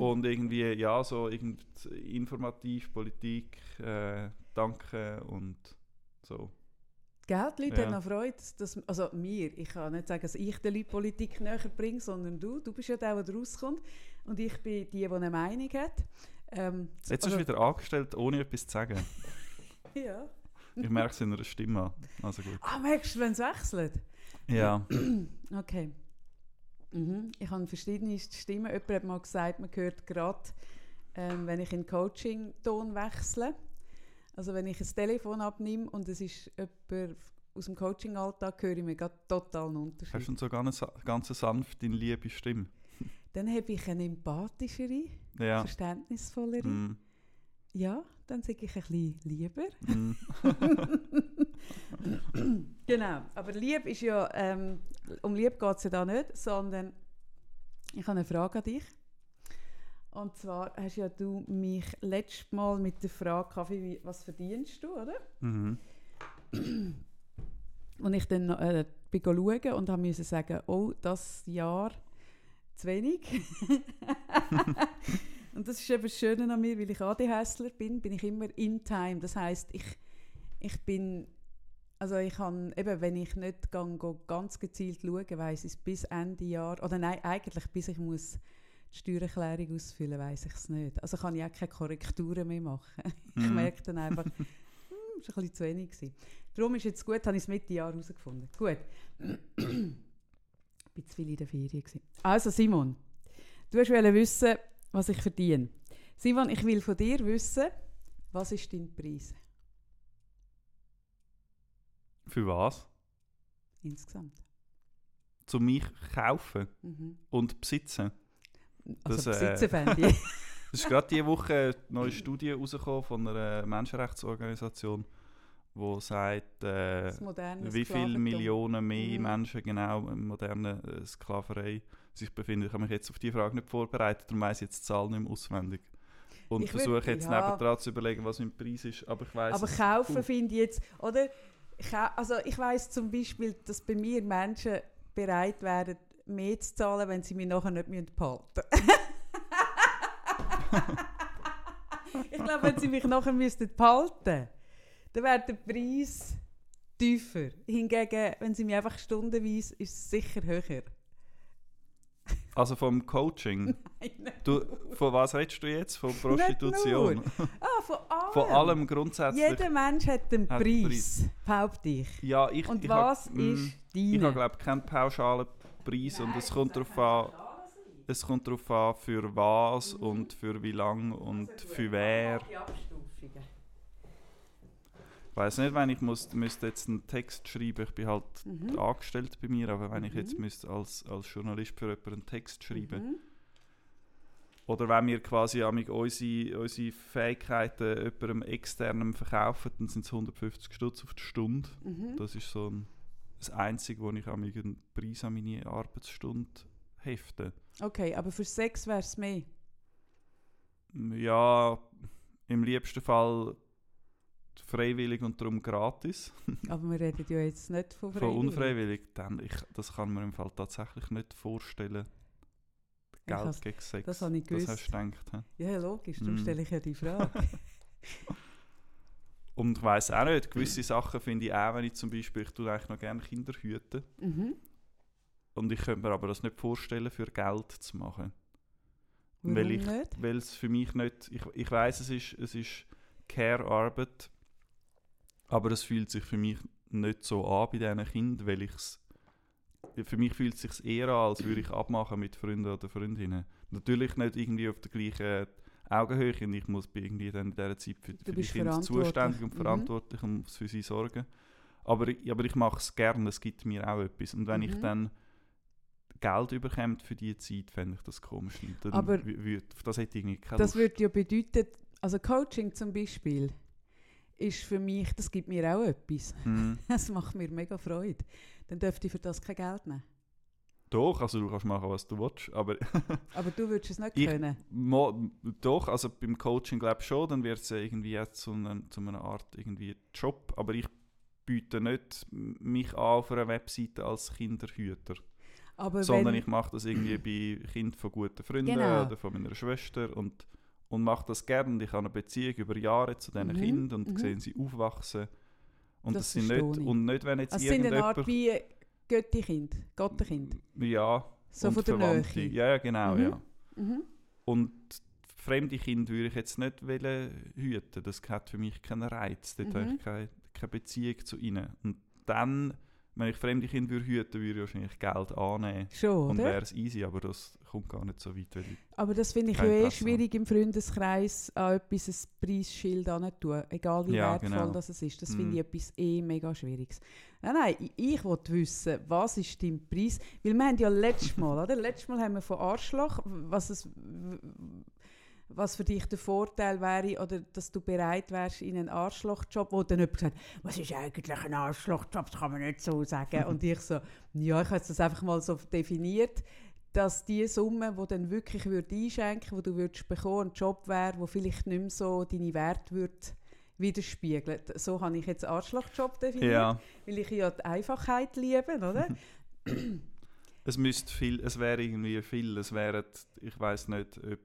Und irgendwie, ja, so irgend informativ, Politik, äh, Danke und so. Gell, die Leute Ja. haben noch Freude, dass, also mir, ich kann nicht sagen, dass ich den Leuten Politik näher bringe, sondern du, du bist ja der, der rauskommt und ich bin die, die eine Meinung hat. Ähm, Jetzt also- ist wieder angestellt, ohne etwas zu sagen. Ja. Ich merke es in einer Stimme an. Also gut. Ah, merkst du, wenn es wechselt? Ja. Okay. Mhm. Ich habe verschiedene Stimmen. Jemand hat mal gesagt, man hört gerade, ähm, wenn ich in Coaching-Ton wechsle. Also wenn ich ein Telefon abnehme und es ist jemand aus dem Coaching-Alltag, höre ich mir gerade total einen Unterschied. Hast du so ganz, ganz sanft deine liebe Stimme? Dann habe ich eine empathischere, Ja. verständnisvollere. Mm, Ja, dann sage ich ein bisschen lieber. mm. Genau, aber Liebe ist ja, ähm, um Liebe geht es ja da nicht, sondern ich habe eine Frage an dich. Und zwar hast ja du mich letztes Mal mit der Frage wie, was verdienst du, oder? Mhm. Und ich dann äh, bin schauen und habe müssen sagen, oh, das Jahr zu wenig. und das ist eben das Schöne an mir, weil ich ADHSler bin, bin ich immer in time. Das heißt, ich, ich bin, also ich kann, eben wenn ich nicht gang, ganz gezielt schaue, weiss ich es bis Ende Jahr, oder nein, eigentlich bis ich muss die Steuererklärung ausfüllen, weiß ich es nicht. Also kann ich auch keine Korrekturen mehr machen. ich Mhm. merke dann einfach, hm, das war ein bisschen zu wenig. Gewesen. Darum ist jetzt gut, habe ich es Mitte Jahr herausgefunden. Gut. ich war zu viel in der Ferien. Gewesen. Also Simon, du wolltest wissen, was ich verdiene. Simon, ich will von dir wissen, was ist dein Preis Für was? insgesamt? Zu mich kaufen Mhm. und besitzen. Also Das, äh, besitzen fände ich. Es ist gerade diese Woche eine neue Studie rausgekommen von einer Menschenrechtsorganisation, die sagt, äh, wie viele. Millionen mehr Mhm. Menschen genau in moderner äh, Sklaverei sich befinden. Ich habe mich jetzt auf die Frage nicht vorbereitet, darum weiss ich jetzt die Zahl nicht mehr auswendig. Und versuche jetzt ja. nebendran zu überlegen, was mein Preis ist. Aber ich weiss Aber kaufen finde ich jetzt, oder? Also ich weiß zum Beispiel, dass bei mir Menschen bereit wären, mehr zu zahlen, wenn sie mich nachher nicht mehr behalten Ich glaube, wenn sie mich nachher müssten behalten, dann wäre der Preis tiefer. Hingegen, wenn sie mich einfach stundenweise, ist es sicher höher. Also vom Coaching. Nein, Du, von was redest du jetzt? Von Prostitution? Ah, von allem. Von allem grundsätzlich. Jeder Mensch hat einen Hat einen Preis, behaupte ich. Ja, ich, Und ich was hab, mm, ist Ich deine? habe glaube keinen pauschalen Preis und es kommt darauf an, es kommt darauf an, für was Mhm. und für wie lang und für wer. Die Abstufungen. Ich weiß nicht, wenn ich muss, müsste jetzt einen Text schreiben, ich bin halt Mhm. angestellt bei mir, aber wenn ich jetzt Mhm. müsste als, als Journalist für jemanden einen Text schreiben Mhm. oder wenn wir quasi unsere, unsere Fähigkeiten jemandem externem verkaufen, dann sind es 150 Stutz auf die Stunde. Mhm. Das ist so ein, das Einzige, wo ich einen Preis an meine Arbeitsstunde hefte. Okay, aber für Sex wäre es mehr. Ja, im liebsten Fall freiwillig und darum gratis. Aber wir reden ja jetzt nicht von Von freiwillig. unfreiwillig, dann, ich, das kann man im Fall tatsächlich nicht vorstellen. Geld gegen Sex. das habe ich Das gewusst. hast du gedacht. Ja, logisch, darum Mm. stelle ich ja die Frage. Und ich weiss auch nicht, gewisse Sachen finde ich auch, wenn ich zum Beispiel, ich tue eigentlich noch gerne Kinder hüten. mhm. Und ich könnte mir aber das nicht vorstellen, für Geld zu machen. Warum weil ich, nicht? Weil es für mich nicht, ich, ich weiß es ist, es ist Care-Arbeit, aber es fühlt sich für mich nicht so an bei diesen Kindern, weil ich's, für mich fühlt es sich eher an, als würde ich abmachen mit Freunden oder Freundinnen. Natürlich nicht irgendwie auf der gleichen Augenhöhe und ich muss irgendwie dann in dieser Zeit für, für die Kinder zuständig und Mhm. verantwortlich und muss für sie sorgen. Aber, ich- aber ich mache es gerne, es gibt mir auch etwas. Und wenn ich Mhm. dann Geld überkommt für diese Zeit, fände ich das komisch. Und Aber das hätte irgendwie keine Das würde ja bedeuten, also Coaching zum Beispiel, ist für mich, das gibt mir auch etwas. Mhm. Das macht mir mega Freude. Dann dürfte ich für das kein Geld nehmen. Doch, also du kannst machen, was du willst. Aber Aber du würdest es nicht Ich- können. mo, doch, also beim Coaching glaube ich schon, dann wird es irgendwie jetzt zu, einer- zu einer Art irgendwie Job. Aber ich biete nicht mich an auf einer Webseite als Kinderhüter. Aber sondern wenn, ich mache das irgendwie bei Kindern von guten Freunden Genau. oder von meiner Schwester und, und mache das gerne und ich habe eine Beziehung über Jahre zu diesen Mhm, Kindern und mhm. sehe sie aufwachsen und Das das, sind nicht ich. und nicht wenn jetzt also es sind eine Art irgendjemand wie Göttikind, Gottenkind. ja So und von der Verwandte. Nähe. ja ja genau Mhm. ja Mhm. und fremde Kinder würde ich jetzt nicht wollen hüten das hat für mich keinen Reiz dort habe Mhm. ich keine, keine Beziehung zu ihnen und dann wenn ich fremde Kinder würde hüten würde ich wahrscheinlich Geld annehmen Schon, und wäre es easy aber das kommt gar nicht so weit Aber das finde ich ja eh schwierig im Freundeskreis an etwas ein Preisschild tun, egal wie Ja, wertvoll genau. das es ist. Das Mhm. finde ich etwas eh mega Schwieriges. Nein, nein, ich, ich wollte wissen, was ist dein Preis? Weil wir haben ja letztes Mal, oder? Letztes Mal haben wir von Arschloch, was es was für dich der Vorteil wäre oder dass du bereit wärst in einen Arschlochjob, wo dann jemand sagt, was ist eigentlich ein Arschlochjob, das kann man nicht so sagen. Und ich so, ja, ich habe das einfach mal so definiert, dass die Summe, die dann wirklich würde einschenken würde, die du würdest bekommen, ein Job wäre, wo vielleicht nicht mehr so deine Werte würde widerspiegelt. So habe ich jetzt Arschlochjob definiert, ja weil ich ja die Einfachheit liebe, oder? Es müsste viel, es wäre irgendwie viel, es wären, ich weiß nicht, ob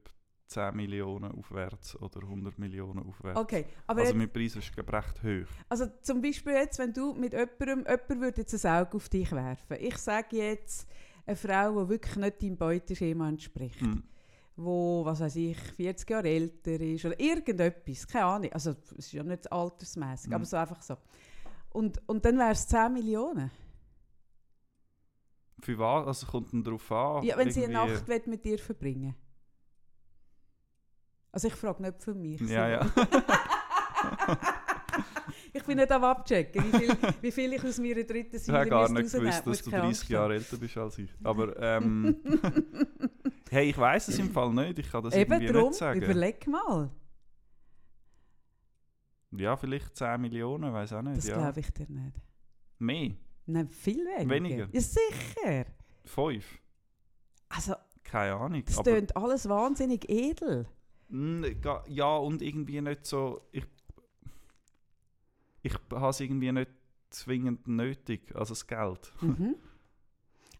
10 Millionen aufwärts oder 100 Millionen aufwärts. Okay, aber also mein Preis ist recht hoch. also zum Beispiel jetzt, wenn du mit jemandem, jemand würde jetzt ein Auge auf dich werfen. Ich sage jetzt, eine Frau, die wirklich nicht deinem Beuteschema entspricht. Hm. wo, was weiß ich, 40 Jahre älter ist oder irgendetwas, keine Ahnung. Also es ist ja nicht altersmäßig, Mhm. aber so einfach so. Und, und dann wäre es 10 Millionen. Für was? Also kommt dann darauf an. ja, wenn sie eine Nacht mit dir verbringen Also ich frage nicht für mich. Ja, ja. ich bin nicht am abchecken, wie viel, wie viel ich aus meiner dritten Ich Säule habe gar nicht gewusst, dass du keine 30 Angst Jahre älter bist als ich. Aber ähm, hey, ich weiß es im Fall nicht. Ich kann das Eben irgendwie darum, nicht sagen. überleg mal. Ja, vielleicht 10 Millionen, weiß auch nicht. Das ja. glaube ich dir nicht. Mehr? Nein, viel weniger. Weniger? Ja, sicher. Fünf? Also, Keine Ahnung. das tönt alles wahnsinnig edel. Ga- Ja, und irgendwie nicht so. Ich, ich habe es irgendwie nicht zwingend nötig, also das Geld. Mhm.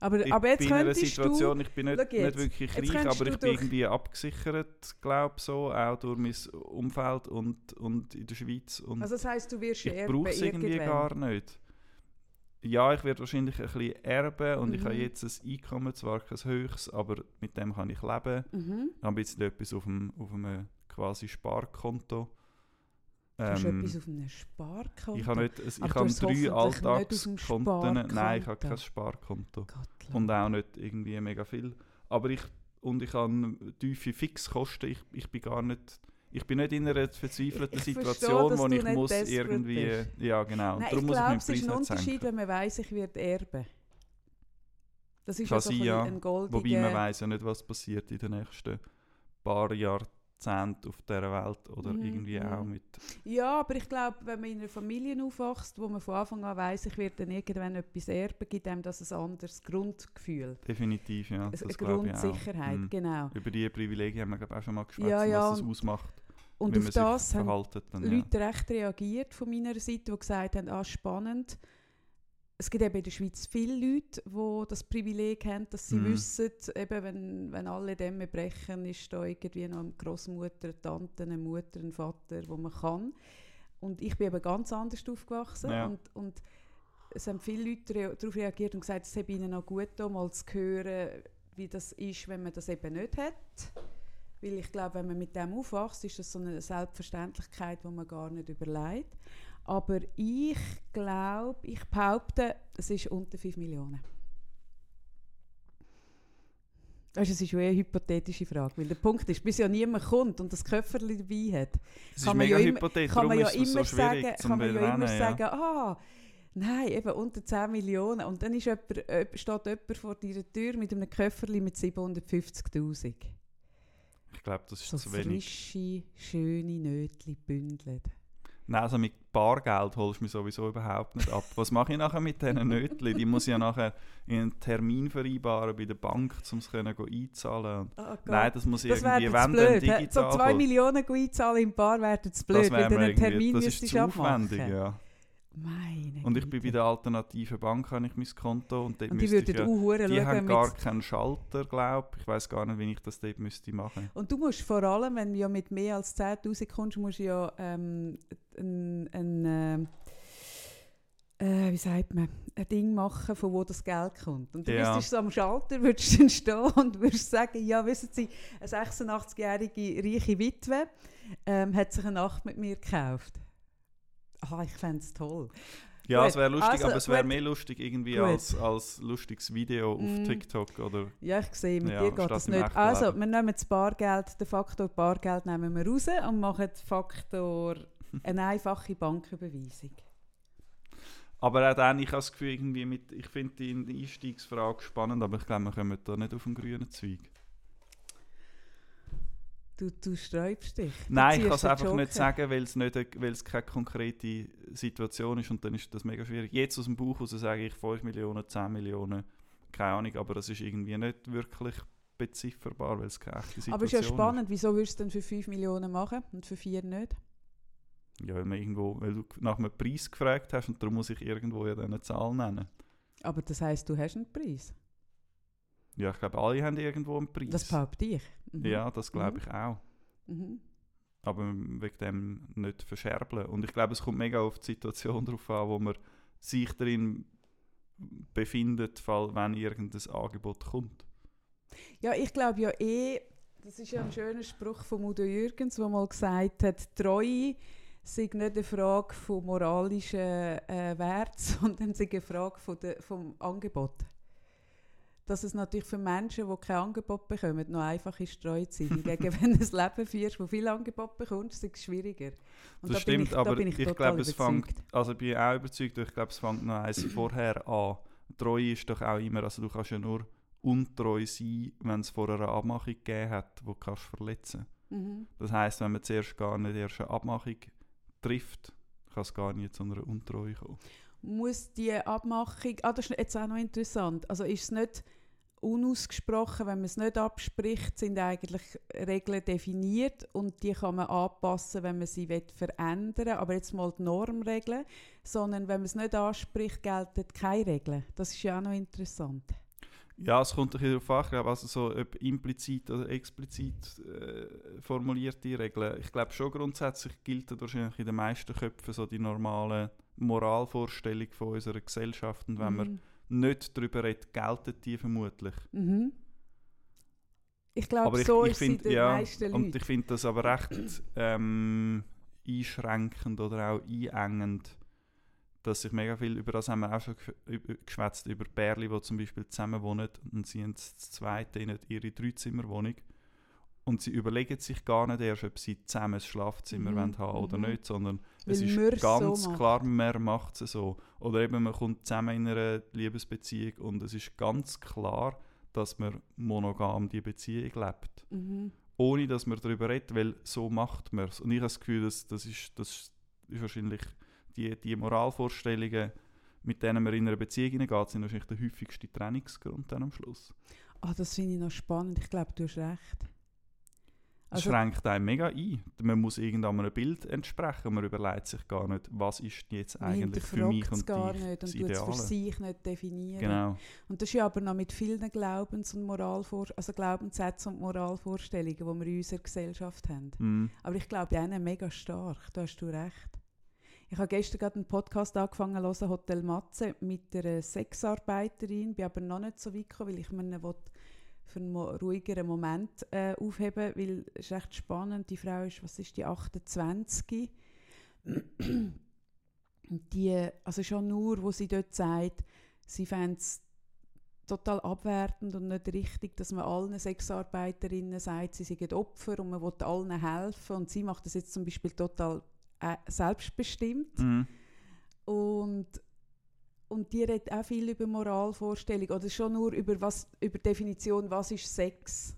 Aber, Ich aber jetzt bin in einer Situation, ich bin nicht, nicht wirklich reich, aber du ich bin irgendwie abgesichert, glaube so, auch durch mein Umfeld und, und in der Schweiz. Und du, also das heisst, du wirst ich brauche es irgendwie irgendwann. gar nicht. Ja, ich werde wahrscheinlich ein bisschen erben und ich habe Mhm. jetzt ein Einkommen, zwar kein höchstes, aber mit dem kann ich leben. Mhm. Ich habe bisschen etwas auf einem, auf einem quasi Sparkonto. Du hast Ähm, etwas auf einem Sparkonto. ich habe, nicht, ich Aber habe drei Alltagskonten. Nein, ich habe kein Sparkonto. Gottlob. Und auch nicht irgendwie mega viel. Aber ich, und ich habe tiefe Fixkosten. Ich, ich bin gar nicht... Ich bin nicht in einer verzweifelten Ich- verstehe, Situation, dass wo ich muss irgendwie... bist. Ja, genau. Nein, Darum ich glaube, es ist ein Unterschied, senken. wenn man weiss, ich werde erben. Das ist Kann ja ein, goldiger... Wobei man weiß ja nicht, was passiert in den nächsten paar Jahrzehnten auf dieser Welt. Oder Mhm, irgendwie mhm. auch mit... Ja, aber ich glaube, wenn man in einer Familie aufwächst, wo man von Anfang an weiss, ich werde dann irgendwann etwas erben, gibt einem das ein anderes Grundgefühl. Definitiv, ja. Eine Das glaube ich auch. Grundsicherheit, Mhm. genau. Über diese Privilegien haben wir glaub ich, auch schon mal geschwätzt, Ja, ja, was das und- ausmacht, Und auf das haben. Dann, ja. Leute recht reagiert von meiner Seite, die gesagt haben, ah, spannend. Es gibt eben in der Schweiz viele Leute, die das Privileg haben, dass sie Mhm. wissen, eben, wenn, wenn alle Dämme brechen, ist da irgendwie noch eine Großmutter, eine Tante, eine Mutter, ein Vater, wo man kann. Und ich bin eben ganz anders aufgewachsen. Ja. Und, und es haben viele Leute rea darauf reagiert und gesagt, es sei ihnen auch gut, da mal zu hören, wie das ist, wenn man das eben nicht hat. Weil ich glaube, wenn man mit dem aufwächst, ist das so eine Selbstverständlichkeit, die man gar nicht überlegt. Aber ich glaube, ich behaupte, es ist unter 5 Millionen. Es ist eher eine hypothetische Frage, weil der Punkt ist, bis ja niemand kommt und das Köfferli dabei hat, Es kann man ja immer- kann man ja immer so sagen, kann man ja immer sagen, ah, nein, eben unter 10 Millionen. Und dann ist jemand, äh, steht jemand vor deiner Tür mit einem Köfferli mit 750'000. Ich glaube, das ist So zu wenig. frische, schöne Nötchen bündelt. Nein, also mit Bargeld holst du mich sowieso überhaupt nicht ab. Was mache ich nachher mit diesen Nötchen? Die muss ich ja nachher in einen Termin vereinbaren bei der Bank, um es können einzahlen. Und Oh Gott. Nein, das muss das wäre irgendwie, wenn blöd. digital. So 2 voll- Millionen einzahlen im Bar wäre jetzt blöd, das wäre du einen Termin irgendwie, das ist müsstest zu abmachen. aufwendig, ja. Meine Und ich bin bei der alternativen Bank, habe ich mein Konto. Und, dort Und die müsste ich ja, die haben gar keinen Schalter, glaube ich. Ich weiß gar nicht, wie ich das dort müsste machen. Und du musst vor allem, wenn du ja mit mehr als 10'000 kommst, musst du ja ähm, ein, ein ähm, äh, wie sagt man, ein Ding machen, von wo das Geld kommt. Und du Ja. müsstest so am Schalter würdest dann stehen und würdest sagen, ja, wissen Sie, eine 86-jährige reiche Witwe ähm, hat sich eine Nacht mit mir gekauft. Ah, ich fände es toll. Ja, Gut, es wäre lustig, also, aber es wäre mehr lustig irgendwie Gut. als, als lustiges Video auf Mm. TikTok oder... Ja, ich sehe, mit Ja, dir geht das nicht. Also, wir nehmen das Bargeld, den Faktor Bargeld nehmen wir raus und machen den Faktor eine einfache Banküberweisung. Aber auch dann, ich habe das Gefühl, irgendwie mit, ich finde die Einstiegsfrage spannend, aber ich glaube, wir kommen da nicht auf den grünen Zweig. Du, du sträubst dich. Du Nein, ich kann es einfach nicht Joker. sagen, weil es, nicht, weil es keine konkrete Situation ist und dann ist das mega schwierig. Jetzt aus dem Bauch raus sage ich 5 Millionen, 10 Millionen, keine Ahnung, aber das ist irgendwie nicht wirklich bezifferbar, weil es keine echte Situation Aber es ist ja spannend, wieso würdest du denn für 5 Millionen machen und für 4 nicht? Ja, weil, man irgendwo, weil du nach einem Preis gefragt hast und darum muss ich irgendwo ja dann eine Zahl nennen. Aber das heisst, du hast einen Preis. Ja, ich glaube, alle haben irgendwo einen Preis. Das behaupte ich. Mhm. Ja, das glaube Mhm. ich auch. Mhm. aber wegen dem nicht verscherbeln. Und ich glaube, es kommt mega auf die Situation drauf an, wo man sich darin befindet, fall, wenn irgendein Angebot kommt. Ja, ich glaube ja eh, das ist ja ein schöner Spruch von Udo Jürgens, der mal gesagt hat, Treue sei nicht eine Frage von moralischen äh, Wert, sondern sei eine Frage von der, vom Angebot. Dass es natürlich für Menschen, die kein Angebot bekommen, noch einfach ist, treu zu sein. Hingegen, wenn du ein Leben führst, wo viel Angebot bekommst, ist es schwieriger. Und das da stimmt, ich, aber da bin ich, ich, glaube, es fängt, also bin ich auch überzeugt, ich glaube, es fängt noch eins vorher an. Treue ist doch auch immer, also du kannst ja nur untreu sein, wenn es vor einer Abmachung gegeben hat, die du kannst verletzen Mhm. Das heißt, wenn man zuerst gar nicht erst eine Abmachung trifft, kann es gar nicht zu einer Untreue kommen. muss die Abmachung, ah, das ist jetzt auch noch interessant, also ist es nicht unausgesprochen, wenn man es nicht abspricht, sind eigentlich Regeln definiert und die kann man anpassen, wenn man sie will verändern aber jetzt mal die Normregeln, sondern wenn man es nicht anspricht, gelten keine Regeln. Das ist ja auch noch interessant. Ja, es kommt ein bisschen darauf an, also so ob implizit oder explizit äh, formulierte Regeln. Ich glaube schon grundsätzlich gilt wahrscheinlich in den meisten Köpfen so die normale Moralvorstellung von unserer Gesellschaft und wenn man Mhm. Nicht darüber redet, gelten die vermutlich. Mhm. Ich glaube, aber ich, so ich ist den ja, meisten und Leuten. ich finde das aber recht ähm, einschränkend oder auch einengend, dass sich mega viel, über das haben wir auch schon geschwätzt, über Pärchen, die zum Beispiel zusammen wohnen und sie haben das zweite in ihre Dreizimmerwohnung und sie überlegen sich gar nicht erst, ob sie zusammen ein Schlafzimmer Mhm, wollen haben oder mhm. nicht, sondern es Weil ist es so ganz macht. klar, man macht es so. Oder eben man kommt zusammen in einer Liebesbeziehung und es ist ganz klar, dass man monogam die Beziehung lebt Mhm. ohne dass man darüber redet, weil so macht man es. Und ich habe das Gefühl, dass, das, ist, das ist wahrscheinlich die, die Moralvorstellungen, mit denen man in eine Beziehung hineingeht, sind wahrscheinlich der häufigste Trennungsgrund dann am Schluss. Ah, das finde ich noch spannend. Ich glaube, du hast recht. Das Also- schränkt einen mega ein. Man muss irgendeinem Bild entsprechen. Man überlegt sich gar nicht, was ist jetzt eigentlich für mich und gar dich nicht das und tut es für Ideale. sich nicht definieren. Genau. Und das ist ja aber noch mit vielen Glaubens- und Moralvor also Glaubenssätzen und Moralvorstellungen, die wir in unserer Gesellschaft haben. Mm. Aber ich glaube, die einen mega stark, da hast du recht. Ich habe gestern gerade einen Podcast angefangen zu hören, Hotel Matze, mit einer Sexarbeiterin, bin aber noch nicht so weit gekommen, weil ich mir will für einen ruhigeren Moment äh, aufheben weil es ist recht spannend. Die Frau ist, was ist die, 28? Und die, also schon nur, wo sie dort sagt, sie fände es total abwertend und nicht richtig, dass man allen Sexarbeiterinnen sagt, sie seien Opfer und man will allen helfen. Und sie macht das jetzt zum Beispiel total äh, selbstbestimmt. Mm. Und, und die redet auch viel über Moralvorstellung oder schon nur über, was, über Definition, was ist Sex.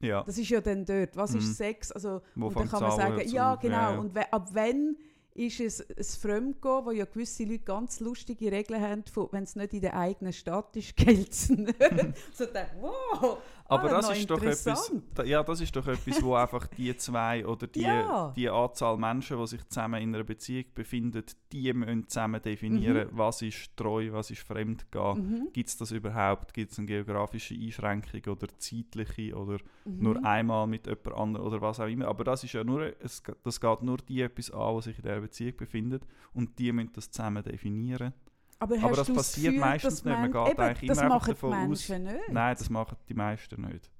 Ja, Das ist ja dann dort, was Mhm. ist Sex? Also, wo und dann kann man sagen, ja genau, Ja, ja. und we ab wann ist es ein Fremdgehen, wo ja gewisse Leute ganz lustige Regeln haben, wenn es nicht in der eigenen Stadt ist, gilt es nicht. so dann, wow! Aber Ah, das ist doch etwas, ja, das ist doch etwas, wo einfach die zwei oder die, Ja. die Anzahl Menschen, die sich zusammen in einer Beziehung befinden, die müssen zusammen definieren, was ist treu, was ist fremdgehen. Mhm. Gibt es das überhaupt? Gibt es eine geografische Einschränkung oder zeitliche oder Mhm. nur einmal mit jemand anderem oder was auch immer? Aber das ist ja nur, es, das geht nur die etwas an, die sich in dieser Beziehung befinden und die müssen das zusammen definieren. Aber, Aber das passiert Gefühl, meistens nicht. Man geht eben, eigentlich das immer einfach machen davon die aus- nicht. Nein, das machen die meisten nicht.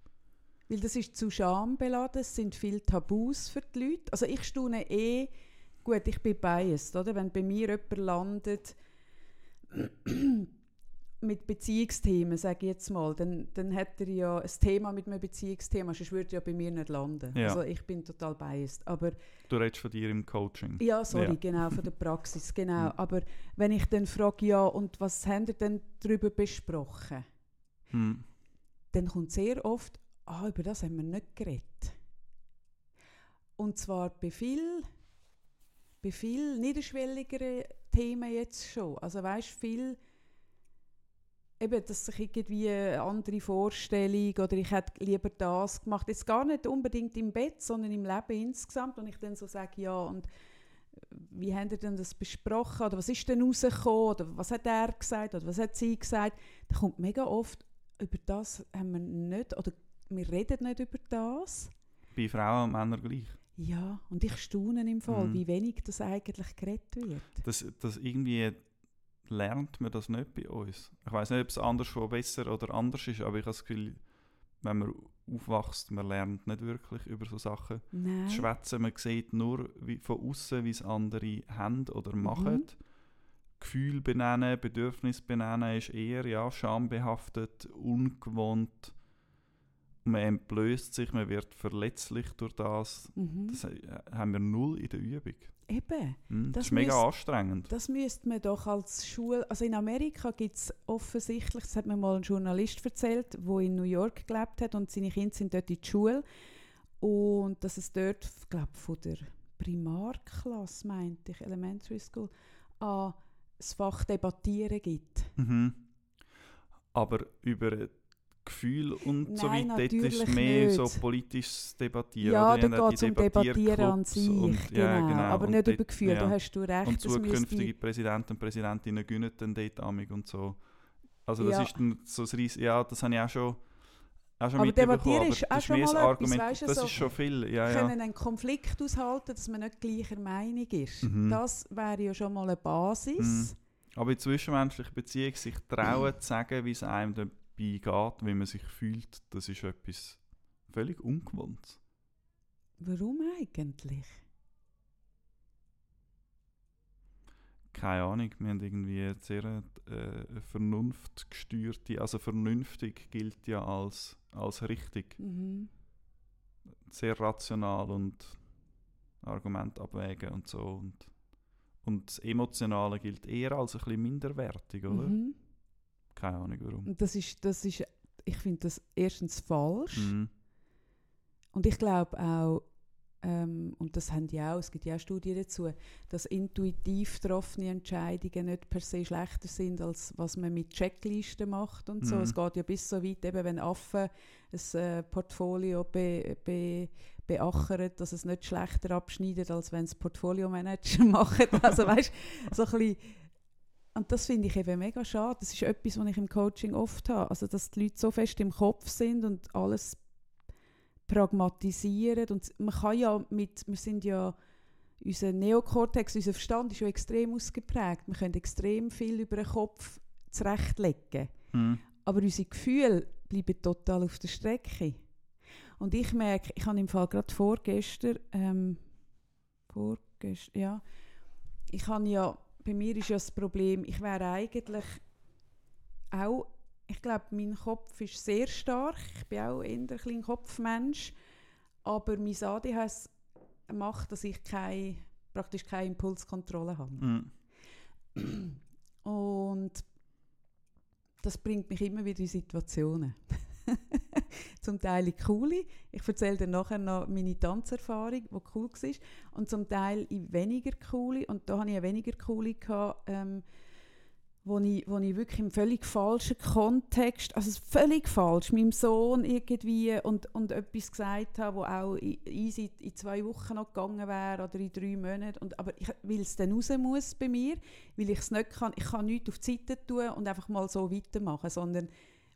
Weil das ist zu schambeladen, es sind viele Tabus für die Leute. Also ich staune eh, gut, ich bin biased, oder? Wenn bei mir jemand landet mit Beziehungsthemen, sage ich jetzt mal, dann, dann hat er ja ein Thema mit einem Beziehungsthema, sonst würde er ja bei mir nicht landen. Ja. Also ich bin total biased. Aber Du redest von dir im Coaching. ja, sorry, Ja. genau, von der Praxis, genau. Mhm. Aber wenn ich dann frage, ja, und was habt ihr denn darüber besprochen? Hm. dann kommt sehr oft, ah, über das haben wir nicht geredet. Und zwar bei viel, bei viel niederschwelligeren Themen jetzt schon. Also weißt viel, eben, dass sich irgendwie eine andere Vorstellung oder ich hätte lieber das gemacht. Jetzt gar nicht unbedingt im Bett, sondern im Leben insgesamt. Und ich dann so sage, ja, und wie haben ihr denn das besprochen? Oder was ist denn rausgekommen? Oder was hat er gesagt? Oder was hat sie gesagt? Da kommt mega oft, über das haben wir nicht, oder wir reden nicht über das. Bei Frauen und Männern gleich. Ja, und ich staune im Fall, Mhm. wie wenig das eigentlich geredet wird. Das, das irgendwie lernt man das nicht bei uns. Ich weiß nicht, ob es anderswo besser oder anders ist, aber ich habe das Gefühl, wenn man aufwächst, man lernt nicht wirklich über so Sachen Nein. zu schwätzen. Man sieht nur wie, von außen, wie es andere haben oder machen. Mhm. Gefühl benennen, Bedürfnis benennen ist eher ja, schambehaftet, ungewohnt. Man entblößt sich, man wird verletzlich durch das. Mhm. Das äh, haben wir null in der Übung. Eben, Hm, Das, Das ist mega müsst- anstrengend. das müsste man doch als Schule, also in Amerika gibt es offensichtlich, das hat mir mal ein Journalist erzählt, der in New York gelebt hat und seine Kinder sind dort in die Schule und dass es dort, ich glaube von der Primarklasse, meinte ich, Elementary School, an das Fach Debattieren gibt. Mhm. Aber über Gefühl und so Nein, weiter, dort ist mehr nicht. so politisches Debattieren. Ja, oder? Die da geht es die um Debattieren an sich, und- genau. ja, genau. aber Und nicht dort- über Gefühl, ja. da hast du recht. Und zukünftige Präsidenten und Präsidentinnen gönnen dann dort amig und so. Also das Ja. ist dann so ein Ries ja, das habe ich auch schon, auch schon Aber Debattieren ist auch schon mal ein etwas, Argument, weisst du, das so ist schon viel, ja, ja. können einen Konflikt aushalten, dass man nicht gleicher Meinung ist. Mhm. Das wäre ja schon mal eine Basis. Aber in zwischenmenschlichen Beziehungen sich trauen zu sagen, wie es einem dabei geht, wie man sich fühlt, das ist etwas völlig Ungewohntes. Warum eigentlich? keine Ahnung, wir haben irgendwie eine sehr äh, vernunftgesteuerte, also vernünftig gilt ja als, als richtig, Mhm. sehr rational und Argument abwägen und so und, und das Emotionale gilt eher als ein bisschen minderwertig, oder? Mhm. Keine Ahnung warum. Das ist, das ist, ich finde das erstens falsch. Mhm. Und ich glaube auch, ähm, und das haben die auch, es gibt ja auch Studien dazu, dass intuitiv getroffene Entscheidungen nicht per se schlechter sind, als was man mit Checklisten macht und so. Mhm. Es geht ja bis so weit, eben, wenn Affen ein äh, Portfolio be, be, beachern, dass es nicht schlechter abschneidet, als wenn es Portfolio-Manager machen. Also weißt so ein bisschen, und das finde ich eben mega schade. Das ist etwas, was ich im Coaching oft habe. Also, dass die Leute so fest im Kopf sind und alles pragmatisieren. Und man kann ja mit, wir sind ja, unser Neokortex, unser Verstand ist ja extrem ausgeprägt. Wir können extrem viel über den Kopf zurechtlegen. Mhm. Aber unsere Gefühle bleiben total auf der Strecke. Und ich merke, ich habe im Fall gerade vorgestern, ähm, vorgestern, ja, ich habe ja, bei mir ist ja das Problem, ich wäre eigentlich auch, ich glaube, mein Kopf ist sehr stark, ich bin auch eher ein Kopfmensch, aber mein ADHS macht, dass ich keine, praktisch keine Impulskontrolle habe. Mhm. Und das bringt mich immer wieder in Situationen. zum Teil in coole. Ich erzähle dir nachher noch meine Tanzerfahrung, die cool war. Und zum Teil in weniger coole. Und da hatte ich weniger coole, gehabt, ähm, wo ich, wo ich wirklich im völlig falschen Kontext, also völlig falsch, meinem Sohn irgendwie und, und etwas gesagt habe, wo auch easy in zwei Wochen noch gegangen wäre oder in drei Monaten. Und, aber weil es dann raus muss bei mir, weil ich es nicht kann, ich kann nichts auf die Seite tun und einfach mal so weitermachen, sondern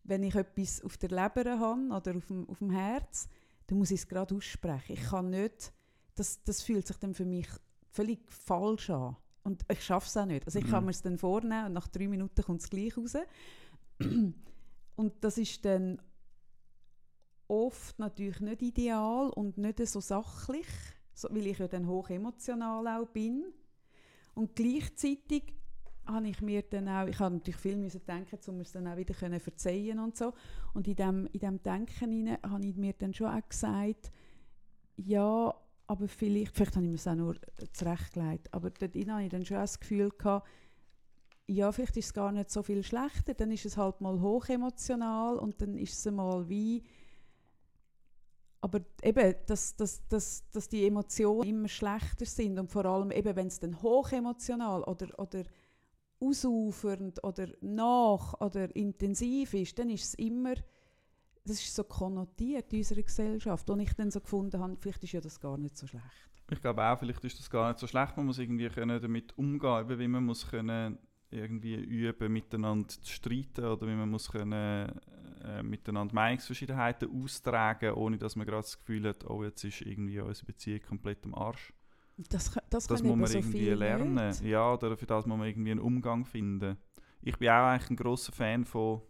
wenn ich etwas auf der Leber habe oder auf dem, auf dem Herz, dann muss ich es gerade aussprechen. Ich kann nicht, das, das fühlt sich dann für mich völlig falsch an. Und ich schaffe es auch nicht. Also ich kann mhm. mir es dann vornehmen und nach drei Minuten kommt es gleich raus. und das ist dann oft natürlich nicht ideal und nicht so sachlich, weil ich ja dann hoch emotional auch bin. Und gleichzeitig habe ich mir dann auch, ich habe natürlich viel müssen denken, um es dann auch wieder können verzeihen und so. Und in dem, in dem Denken hinein habe ich mir dann schon auch gesagt, ja, aber vielleicht, vielleicht habe ich mir es auch nur zurechtgelegt, aber dort habe ich dann schon das Gefühl gehabt, ja, vielleicht ist es gar nicht so viel schlechter, dann ist es halt mal hochemotional und dann ist es mal wie, aber eben, dass, dass, dass, dass die Emotionen immer schlechter sind und vor allem eben, wenn es dann hochemotional oder, oder ausufernd oder nach oder intensiv ist, dann ist es immer das ist so konnotiert in unserer Gesellschaft. Und ich dann so gefunden habe, vielleicht ist ja das gar nicht so schlecht. Ich glaube auch, vielleicht ist das gar nicht so schlecht. Man muss irgendwie können damit umgehen, wie man muss können irgendwie üben, miteinander zu streiten oder wie man muss können äh, miteinander Meinungsverschiedenheiten austragen, ohne dass man gerade das Gefühl hat, oh, jetzt ist irgendwie unsere Beziehung komplett am Arsch. Das, das, das muss man so irgendwie lernen. Nicht. Ja, oder für das muss man irgendwie einen Umgang finden. Ich bin auch eigentlich ein großer Fan von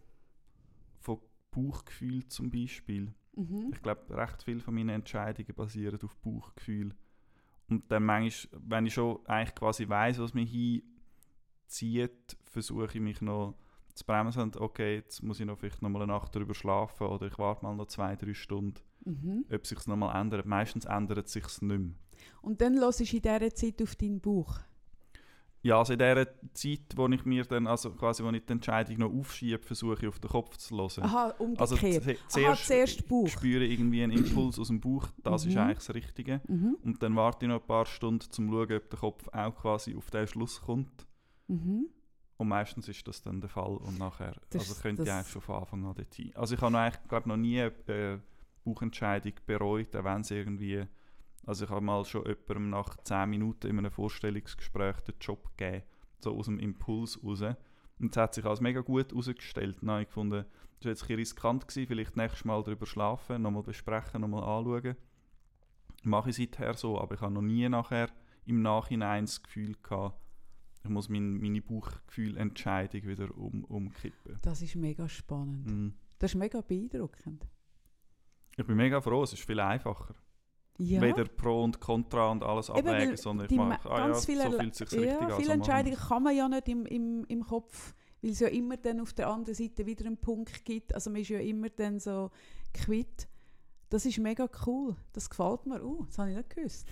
Bauchgefühl zum Beispiel. Mhm. Ich glaube, recht viele von meinen Entscheidungen basieren auf Bauchgefühl. Und dann manchmal, wenn ich schon eigentlich quasi weiß, was mich hinzieht, versuche ich mich noch zu bremsen und okay, jetzt muss ich noch vielleicht noch mal eine Nacht darüber schlafen oder ich warte mal noch zwei, drei Stunden, mhm. ob sich noch mal ändert. Meistens ändert es sich nicht mehr. Und dann hörst du in dieser Zeit auf deinen Bauch? ja, also in der Zeit, wo ich mir dann, also quasi, wo ich die Entscheidung noch aufschiebe, versuche ich auf den Kopf zu hören. Aha, umgekehrt. Also zuerst, Aha, zuerst Bauch. spüre ich irgendwie einen Impuls aus dem Bauch, das mhm. ist eigentlich das Richtige. Mhm. Und dann warte ich noch ein paar Stunden, um zu schauen, ob der Kopf auch quasi auf den Schluss kommt. Mhm. Und meistens ist das dann der Fall und nachher, das, also könnte ich eigentlich schon von Anfang an dorthin. Also ich habe eigentlich, glaube noch nie eine äh, Bauchentscheidung bereut, auch wenn es irgendwie also ich habe mal schon jemandem nach 10 Minuten in einem Vorstellungsgespräch den Job gegeben, so aus dem Impuls raus. Und es hat sich als mega gut herausgestellt. Habe ich gefunden, das war jetzt ein bisschen riskant, gewesen, vielleicht nächstes Mal darüber schlafen, nochmal besprechen, nochmal anschauen. Mache ich seither so, aber ich habe noch nie nachher im Nachhinein das Gefühl gehabt, ich muss mein, meine Bauchgefühlentscheidung wieder um, umkippen. Das ist mega spannend. Mm. Das ist mega beeindruckend. Ich bin mega froh, es ist viel einfacher ja. weder Pro und Contra und alles Eben, abwägen, sondern ich mache, ah ja, viele, so fühlt sich ja, richtig an. Viele Entscheidungen kann man ja nicht im, im, im Kopf, weil es ja immer dann auf der anderen Seite wieder einen Punkt gibt. Also man ist ja immer dann so quitt. Das ist mega cool. Das gefällt mir. Uh, das habe ich nicht gewusst.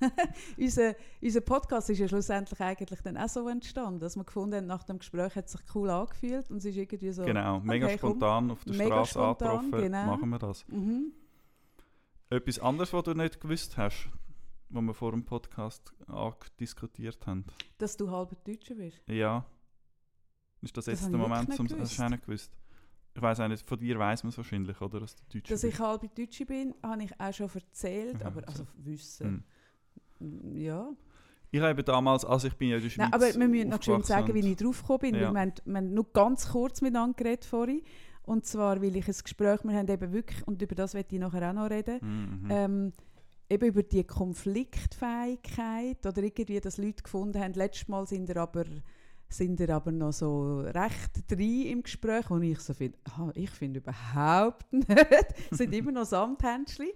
unser, unser Podcast ist ja schlussendlich eigentlich dann auch so entstanden, dass wir gefunden haben, nach dem Gespräch hat es sich cool angefühlt und es ist irgendwie so... Genau, mega okay, spontan komm, auf der Straße angetroffen, genau. machen wir das. Mhm. Etwas anderes, was du nicht gewusst hast, was wir vor dem Podcast diskutiert haben. Dass du halber Deutscher bist? Ja. Ist das, das jetzt der Moment, um das hast nicht gewusst? Ich weiß auch nicht, von dir weiß man es wahrscheinlich, oder? Dass, du Deutscher dass ich halbe Deutsche bin, habe ich auch schon erzählt, mhm, aber also wissen. Mhm. Ja. Ich habe damals, also ich bin ja in der Schweiz Nein, aber wir müssen noch schön sagen, wie ich drauf gekommen bin. Ja. Wir, haben, wir haben nur ganz kurz miteinander geredet vorhin. Und zwar, weil ich ein Gespräch, wir haben eben wirklich, und über das werde ich nachher auch noch reden, mhm. ähm, eben über die Konfliktfähigkeit oder irgendwie, dass Leute gefunden haben, letztes Mal sind er aber sind er aber noch so recht drin im Gespräch und ich so finde, ich finde überhaupt nicht, sind immer noch Samthändchen.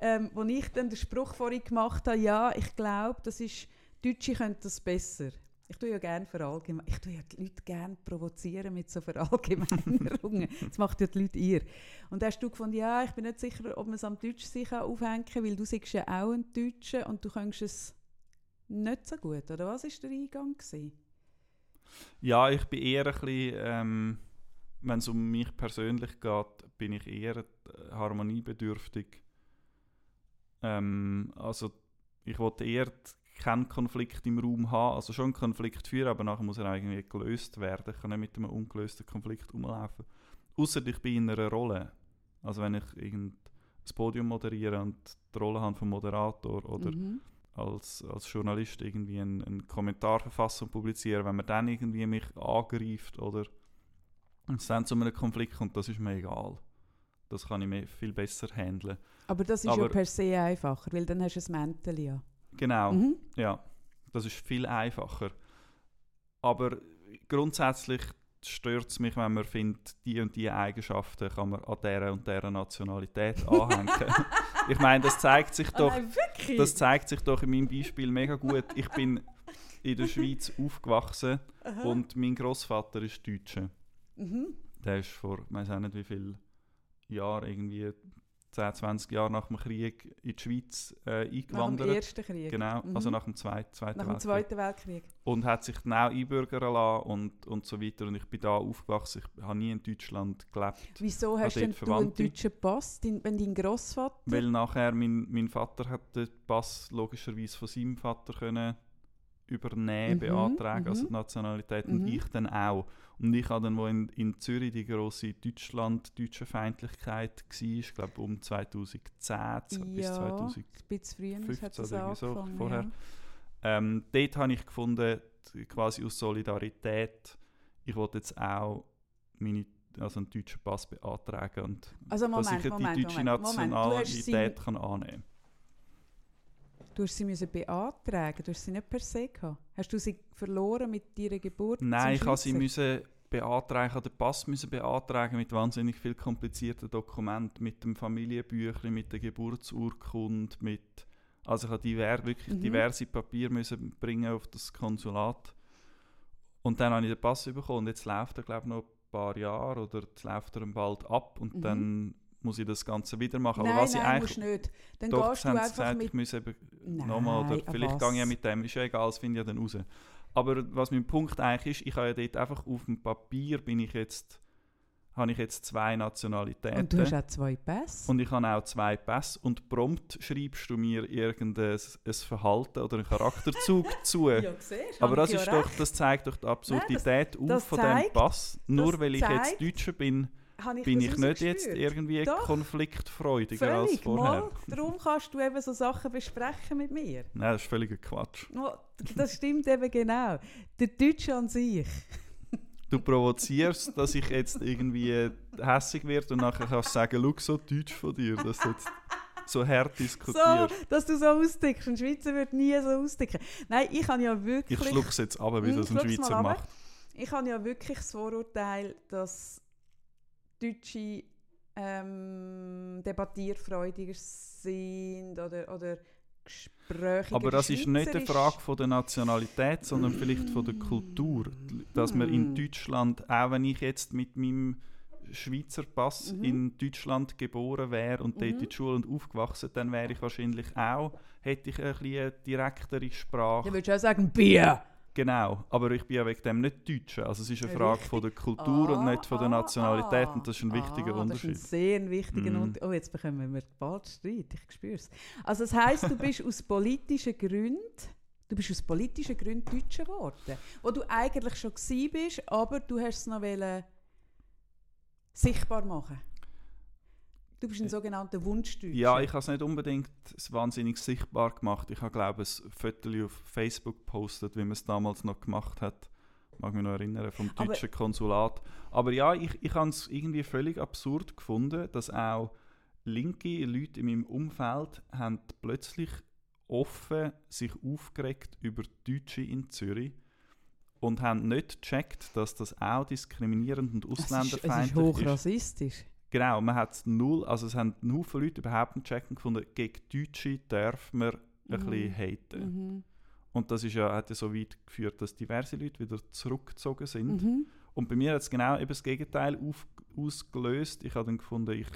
Ähm, wo ich dann den Spruch vorhin gemacht habe, ja, ich glaube, das ist, Deutsche können das besser. Ich tue ja gerne verallgemeinern. Ich tue ja die Leute gerne provozieren mit so Verallgemeinerungen. das macht ja die Leute ihr. Und da hast du gefunden, ja, ich bin nicht sicher, ob man es am Deutsch sich aufhängen kann, weil du sagst ja auch ein Deutscher und du kannst es nicht so gut. Oder was war der Eingang? Gewesen? Ja, ich bin eher ein bisschen, ähm, wenn es um mich persönlich geht, bin ich eher harmoniebedürftig. Ähm, also ich wollte eher keinen Konflikt im Raum haben, also schon einen Konflikt führen, aber nachher muss er irgendwie gelöst werden. Ich kann nicht mit einem ungelösten Konflikt rumlaufen. Außer ich bin in einer Rolle. Also wenn ich irgendein Podium moderiere und die Rolle habe vom Moderator oder Mhm. als, als Journalist irgendwie einen, einen Kommentar verfassen und publizieren, wenn man dann irgendwie mich angreift oder es dann zu einem Konflikt kommt, das ist mir egal. Das kann ich mir viel besser handeln. Aber das ist ja Aber- per se einfacher, weil dann hast du ein Mäntel ja. Genau, Mhm. ja. Das ist viel einfacher. Aber grundsätzlich stört es mich, wenn man findet, die und die Eigenschaften kann man an dieser und dieser Nationalität anhängen. ich meine, das zeigt sich Ah, doch nein, wirklich? Das zeigt sich doch in meinem Beispiel mega gut. Ich bin in der Schweiz aufgewachsen Aha. und mein Großvater ist Deutscher. Mhm. Der ist vor, ich weiß auch nicht wie viel Jahren, irgendwie 10, 20 Jahre nach dem Krieg in die Schweiz äh, Nach dem eingewandert. Ersten Krieg. Genau, Mhm. also nach dem Zweiten, Zweiten Nach dem Weltkrieg. Zweiten Weltkrieg. Und hat sich dann auch einbürgern lassen und, und so weiter. Und ich bin da aufgewachsen. Ich habe nie in Deutschland gelebt. Wieso hast denn du einen deutschen Pass, wenn dein Grossvater... Weil nachher mein, mein Vater hat den Pass logischerweise von seinem Vater können übernehmen, Mhm, beantragen, also mhm. die Nationalität, Mhm. und ich dann auch. Und ich habe dann, wo in, in Zürich die grosse Deutschland-deutsche Feindlichkeit war, ich glaube um 2010 z- bis ja, 2015 ein bisschen früher hat 15 es oder so vorher. Ja. Ähm, dort habe ich gefunden, quasi aus Solidarität, ich wollte jetzt auch meine, also einen deutschen Pass beantragen und Also dass Moment, ich Moment, die deutsche Moment, Moment. Nationalität kann annehmen du hast sie müssen beantragen, du hast sie nicht per se gehabt. Hast du sie verloren mit deiner Geburt Nein, ich habe sie müssen beantragen, den Pass müssen beantragen mit wahnsinnig viel komplizierten Dokumenten, mit dem Familienbüchlein, mit der Geburtsurkunde, mit also ich habe diver, wirklich Mhm. diverse Papiere müssen bringen auf das Konsulat und dann habe ich den Pass bekommen und jetzt läuft er glaube ich noch ein paar Jahre oder jetzt läuft er bald ab und Mhm. dann muss ich das Ganze wieder machen. Nein, Aber was nein, ich eigentlich musst nicht. Dann doch, gehst das du einfach gesagt, mit... ich muss eben Nein, nochmal, oder vielleicht gehe ich ja mit dem, ist ja egal, das finde ich ja dann raus. Aber was mein Punkt eigentlich ist, ich habe ja dort einfach auf dem Papier bin ich jetzt, habe ich jetzt zwei Nationalitäten. Und du hast auch zwei Pässe. Und ich habe auch zwei Pässe und prompt schreibst du mir irgendein ein Verhalten oder einen Charakterzug zu. ja, siehst, Aber das, ist ja doch, das zeigt doch die Absurdität auf das von dem zeigt- Pass. Nur das weil ich jetzt zeigt- Deutscher bin, Habe bin ich nicht jetzt irgendwie Doch. konfliktfreudiger als Völlig, vorher. mal. Darum kannst du eben so Sachen besprechen mit mir. Nein, das ist völliger Quatsch. Oh, Das stimmt eben genau. Der Deutsche an sich. Du provozierst, dass ich jetzt irgendwie hässig werde und nachher kannst du sagen, schau, so deutsch von dir, dass du jetzt so hart So, diskutierst. dass du so austickst. Ein Schweizer würde nie so austicken. Nein, ich habe ja wirklich... ich schluck's jetzt ab, wie Hm, das ein Schweizer macht. Ich habe ja wirklich das Vorurteil, dass Deutsche ähm, debattierfreudiger sind oder, oder gesprächiger. Aber das ist nicht eine Frage von der Nationalität, sondern vielleicht von der Kultur. Dass man in Hm. Deutschland, auch wenn ich jetzt mit meinem Schweizer Pass Mhm. in Deutschland geboren wäre und dort Mhm. in die Schule und aufgewachsen, dann wäre ich wahrscheinlich auch, hätte ich ein bisschen direktere Sprache. Dann würdest du auch sagen, Bier. Genau, aber ich bin ja wegen dem nicht Deutscher. Also es ist eine Frage Richtig. von der Kultur und nicht von der Nationalität ah, und das ist ein wichtiger ah, Unterschied. Das ist ein sehr wichtiger Mhm. Unterschied. Oh, jetzt bekommen wir bald Streit, ich spüre es. Also das heisst, du bist aus politischen Gründen, du bist aus politischen Gründen Deutscher geworden, wo du eigentlich schon gsi bist, aber du hast es noch wollen sichtbar machen. Du bist ein sogenannter Wunschdeutscher. Ja, ich habe es nicht unbedingt wahnsinnig sichtbar gemacht. Ich habe, glaube ich, ein Foto auf Facebook gepostet, wie man es damals noch gemacht hat. Mag mich noch erinnern, vom Aber- deutschen Konsulat. Aber ja, ich, ich habe es irgendwie völlig absurd gefunden, dass auch linke Leute in meinem Umfeld haben plötzlich offen sich aufgeregt über Deutsche in Zürich und haben nicht gecheckt, dass das auch diskriminierend und es ist, es ausländerfeindlich ist hochrassistisch. Genau, man hat es null, also es haben Haufen Leute überhaupt nicht checken gefunden, gegen Deutsche darf man ein Mhm. bisschen haten. Mhm. Und das ist ja, hat ja so weit geführt, dass diverse Leute wieder zurückgezogen sind. Mhm. Und bei mir hat es genau eben das Gegenteil auf, ausgelöst. Ich habe dann gefunden, ich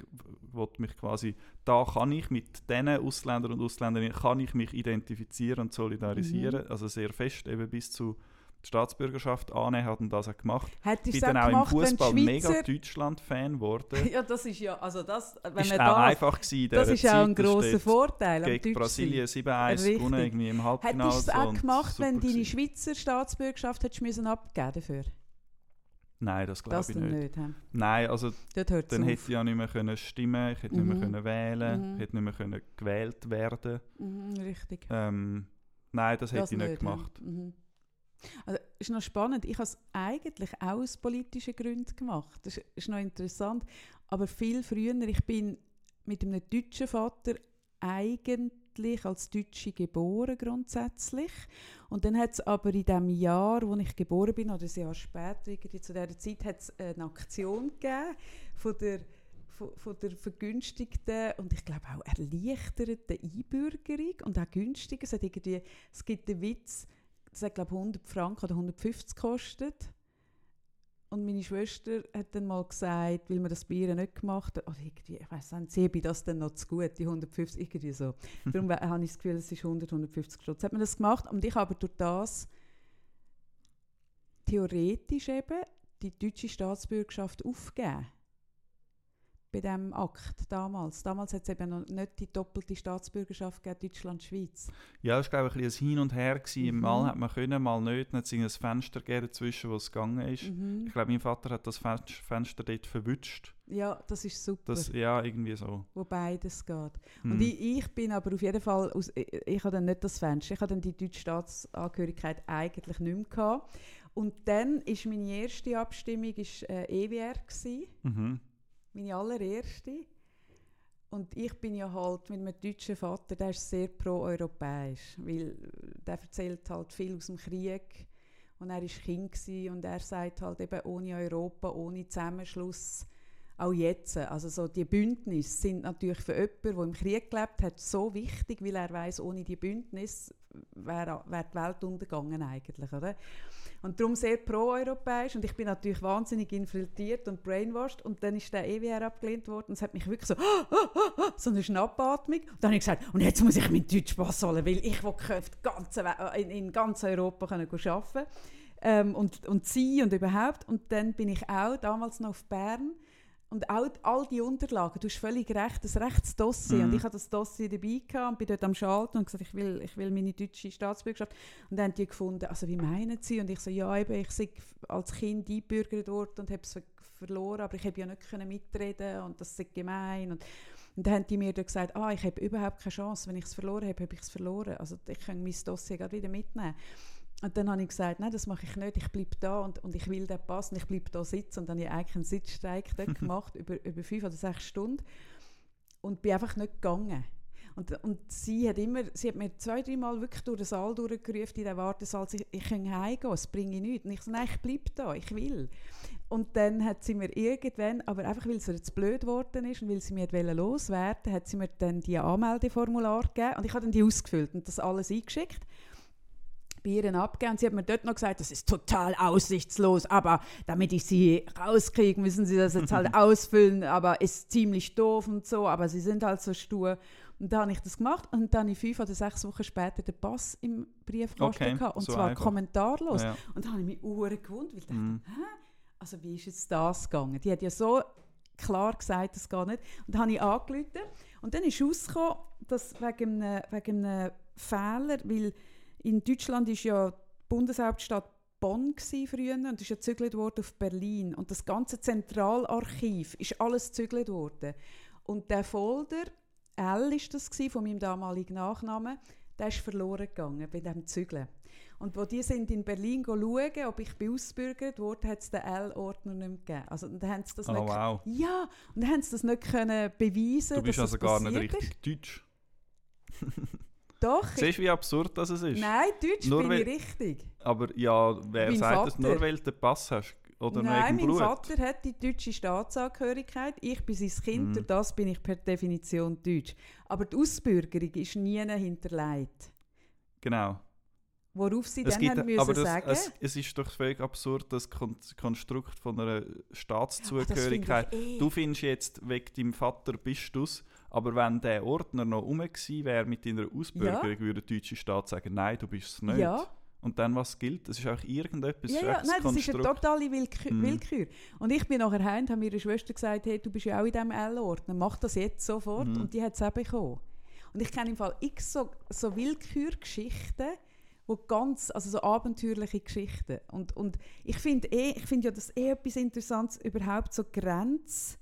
wollte mich quasi, da kann ich mit diesen Ausländern und Ausländerinnen, kann ich mich identifizieren und solidarisieren. Mhm. Also sehr fest, eben bis zu die Staatsbürgerschaft annehmen, hat und das auch gemacht. Hättest Ich bin dann auch im gemacht, wenn Fußball mega. Deutschland-Fan geworden. ja, das ist ja, also das, wenn ist man auch das, einfach gewesen das ist auch ein Zeit. Grosser Vorteil am Gegen. Brasilien 7-1 Richtig. gewonnen, irgendwie im Halbfinale. Hättest du es auch gemacht, wenn deine. Schweizer Staatsbürgerschaft hättest müssen abgeben dafür? Nein, das glaube ich nicht. nicht. Nein, also dann hätte ich ja nicht mehr können stimmen, ich hätte nicht Mhm. mehr können wählen, Mhm. hätte nicht mehr können gewählt werden. Mhm, richtig. Ähm, nein, das hätte Das ich nicht hä? gemacht. Mhm. Also, ist noch spannend. Ich habe es eigentlich auch aus politischen Gründen gemacht. Das ist, noch interessant. Aber viel früher, ich bin mit einem deutschen Vater eigentlich als Deutsche geboren grundsätzlich. Und dann hat es aber in dem Jahr, wo ich geboren bin, oder ein Jahr später, irgendwie zu dieser Zeit, hat es eine Aktion gegeben von der von, von der vergünstigten und ich glaube auch erleichterten Einbürgerung und auch günstiger. Es, hat irgendwie, es gibt den Witz, das hat glaube ich 100 Franken oder 150 gekostet. Und meine Schwester hat dann mal gesagt, weil wir das bei ihr nicht gemacht haben, oder irgendwie, ich weiß nicht, sie habe das dann noch zu gut, die 150, irgendwie so. Darum habe ich das Gefühl, es ist 100, 150 Stutz. Hat man das gemacht und ich habe durch das theoretisch eben die deutsche Staatsbürgerschaft aufgegeben. Bei diesem Akt damals. Damals hat es eben noch nicht die doppelte Staatsbürgerschaft gegeben, Deutschland-Schweiz. Ja, das war glaube ich ein bisschen ein Hin und Her. Mhm. Mal hat man können, mal nicht. Dann hat es ein Fenster gegeben dazwischen, wo es gegangen ist. Mhm. Ich glaube, mein Vater hat das Fen- Fenster dort verwünscht. Ja, das ist super, Das, ja, irgendwie so. wo beides geht. Mhm. Und ich, ich bin aber auf jeden Fall, aus, ich, ich habe dann nicht das Fenster, ich habe dann die deutsche Staatsangehörigkeit eigentlich nicht mehr gehabt. Und dann ist meine erste Abstimmung ist, äh, EWR gewesen, Mhm. Meine allererste. Und ich bin ja halt mit einem deutschen Vater, der ist sehr pro-europäisch, weil der erzählt halt viel aus dem Krieg und er war Kind und er sagt halt eben, ohne Europa, ohne Zusammenschluss, auch jetzt, also so die Bündnisse sind natürlich für jemanden, der im Krieg gelebt hat, so wichtig, weil er weiß, ohne die Bündnis wäre wär die Welt untergegangen eigentlich, oder? Und darum sehr pro-europäisch. Und ich bin natürlich wahnsinnig infiltriert und brainwashed. Und dann ist der EWR abgelehnt worden. Und es hat mich wirklich so so eine Schnappatmung. Und dann habe ich gesagt, und jetzt muss ich meinen Deutsch Pass holen, weil ich ganze We- in, in ganz Europa können arbeiten. Ähm, und, und sie und überhaupt. Und dann bin ich auch damals noch auf Bern und auch all die Unterlagen, du hast völlig recht, das Rechtsdossier. Mhm. Und ich hatte das Dossier dabei gehabt und bin dort am Schalten und gesagt, ich will, ich will meine deutsche Staatsbürgerschaft. Und dann haben die gefunden, also wie meinen sie? Und ich so, ja eben, ich sei als Kind eingebürgert worden und habe es ver verloren, aber ich habe ja nicht können mitreden und das ist gemein. Und, und dann haben die mir dann gesagt, ah, ich habe überhaupt keine Chance, wenn ich es verloren habe, habe ich es verloren. Also ich kann mein Dossier gerade wieder mitnehmen. Und dann habe ich gesagt, nein, das mache ich nicht, ich bleibe da und, und ich will den Pass und ich bleibe da sitzen. Und dann habe ich eigentlich einen Sitzstreik dort gemacht, über, über fünf oder sechs Stunden und bin einfach nicht gegangen. Und, und sie hat immer, sie hat mir zwei, dreimal wirklich durch den Saal durchgerufen, in den Wartesaal, ich, ich kann heimgehen, es bringe nichts. Und ich so, nein, ich bleibe da, ich will. Und dann hat sie mir irgendwann, aber einfach weil sie jetzt blöd geworden ist und weil sie mir wollte loswerden, hat sie mir dann die Anmeldeformular gegeben und ich habe dann die ausgefüllt und das alles eingeschickt ihr abgegeben. Und sie hat mir dort noch gesagt, das ist total aussichtslos, aber damit ich sie rauskriege, müssen sie das jetzt halt ausfüllen, aber ist ziemlich doof und so, aber sie sind halt so stur. Und dann habe ich das gemacht und dann ich fünf oder sechs Wochen später den Pass im Briefkasten Okay, gehabt, und so zwar einfach. kommentarlos. Ja. Und dann habe ich mich uhren gewundert, weil ich dachte, Mhm. hä? Also wie ist jetzt das gegangen? Die hat ja so klar gesagt, das geht nicht. Und dann habe ich angerufen und dann ist rausgekommen, dass wegen einem, wegen einem Fehler, weil in Deutschland ist ja die Bundeshauptstadt Bonn früher und ist ja gezügelt worden auf Berlin und das ganze Zentralarchiv ist alles gezügelt worden und der Folder L ist das gsi, von meinem damaligen Nachnamen, der ist verloren gegangen bei dem Zügeln. Und wo die sind in Berlin schauen, ob ich bin ausgebürgert wurde, hat es den L-Ordner nicht mehr gegeben. Also und dann haben sie das Oh, nicht wow. ja, und dann haben sie das nicht können beweisen Du bist dass also gar nicht richtig deutsch. Doch. Siehst du, wie absurd das ist? Nein, Deutsch Nur bin ich richtig. Aber ja, wer Mein sagt das? Nur weil du den Pass hast? Oder Nein, mein Blut? Vater hat die deutsche Staatsangehörigkeit. Ich bin sein Kind, Mhm. das bin ich per Definition deutsch. Aber die Ausbürgerung ist nie hinterlegt. Genau. Worauf sie Es dann gibt, haben müssen aber das, sagen, es, es ist doch völlig absurd, das Kon Konstrukt von einer Ach, Staatszugehörigkeit. ich eh. Du findest jetzt, wegen deinem Vater bist du aber wenn der Ordner noch rum wäre mit deiner Ausbürgerung, würde der deutsche Staat sagen, nein, du bist es nicht. Ja, Und dann, was gilt? Es ist auch irgendetwas Ja, ja, nein, das ist eine totale Willkür. Mhm. Willkür. Und ich bin nachher heim und habe meiner Schwester gesagt, hey, du bist ja auch in diesem L-Ordner, mach das jetzt sofort. Mhm. Und die hat es auch bekommen. Und ich kenne im Fall x so, so Willkürgeschichten, wo ganz, also so abenteuerliche Geschichten. Und, und ich finde eh, ich finde ja das eh etwas Interessantes, überhaupt so Grenzen,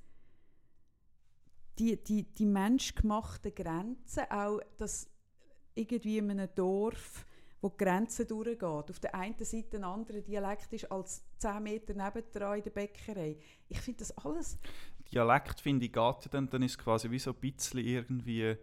die, die, die menschgemachten Grenzen, auch dass irgendwie in einem Dorf, wo die Grenze durchgeht, auf der einen Seite ein anderer Dialekt ist als 10 Meter nebendran in der Bäckerei. Ich finde das alles... Dialekt, finde ich, geht dann, dann ist quasi wie so ein bisschen irgendwie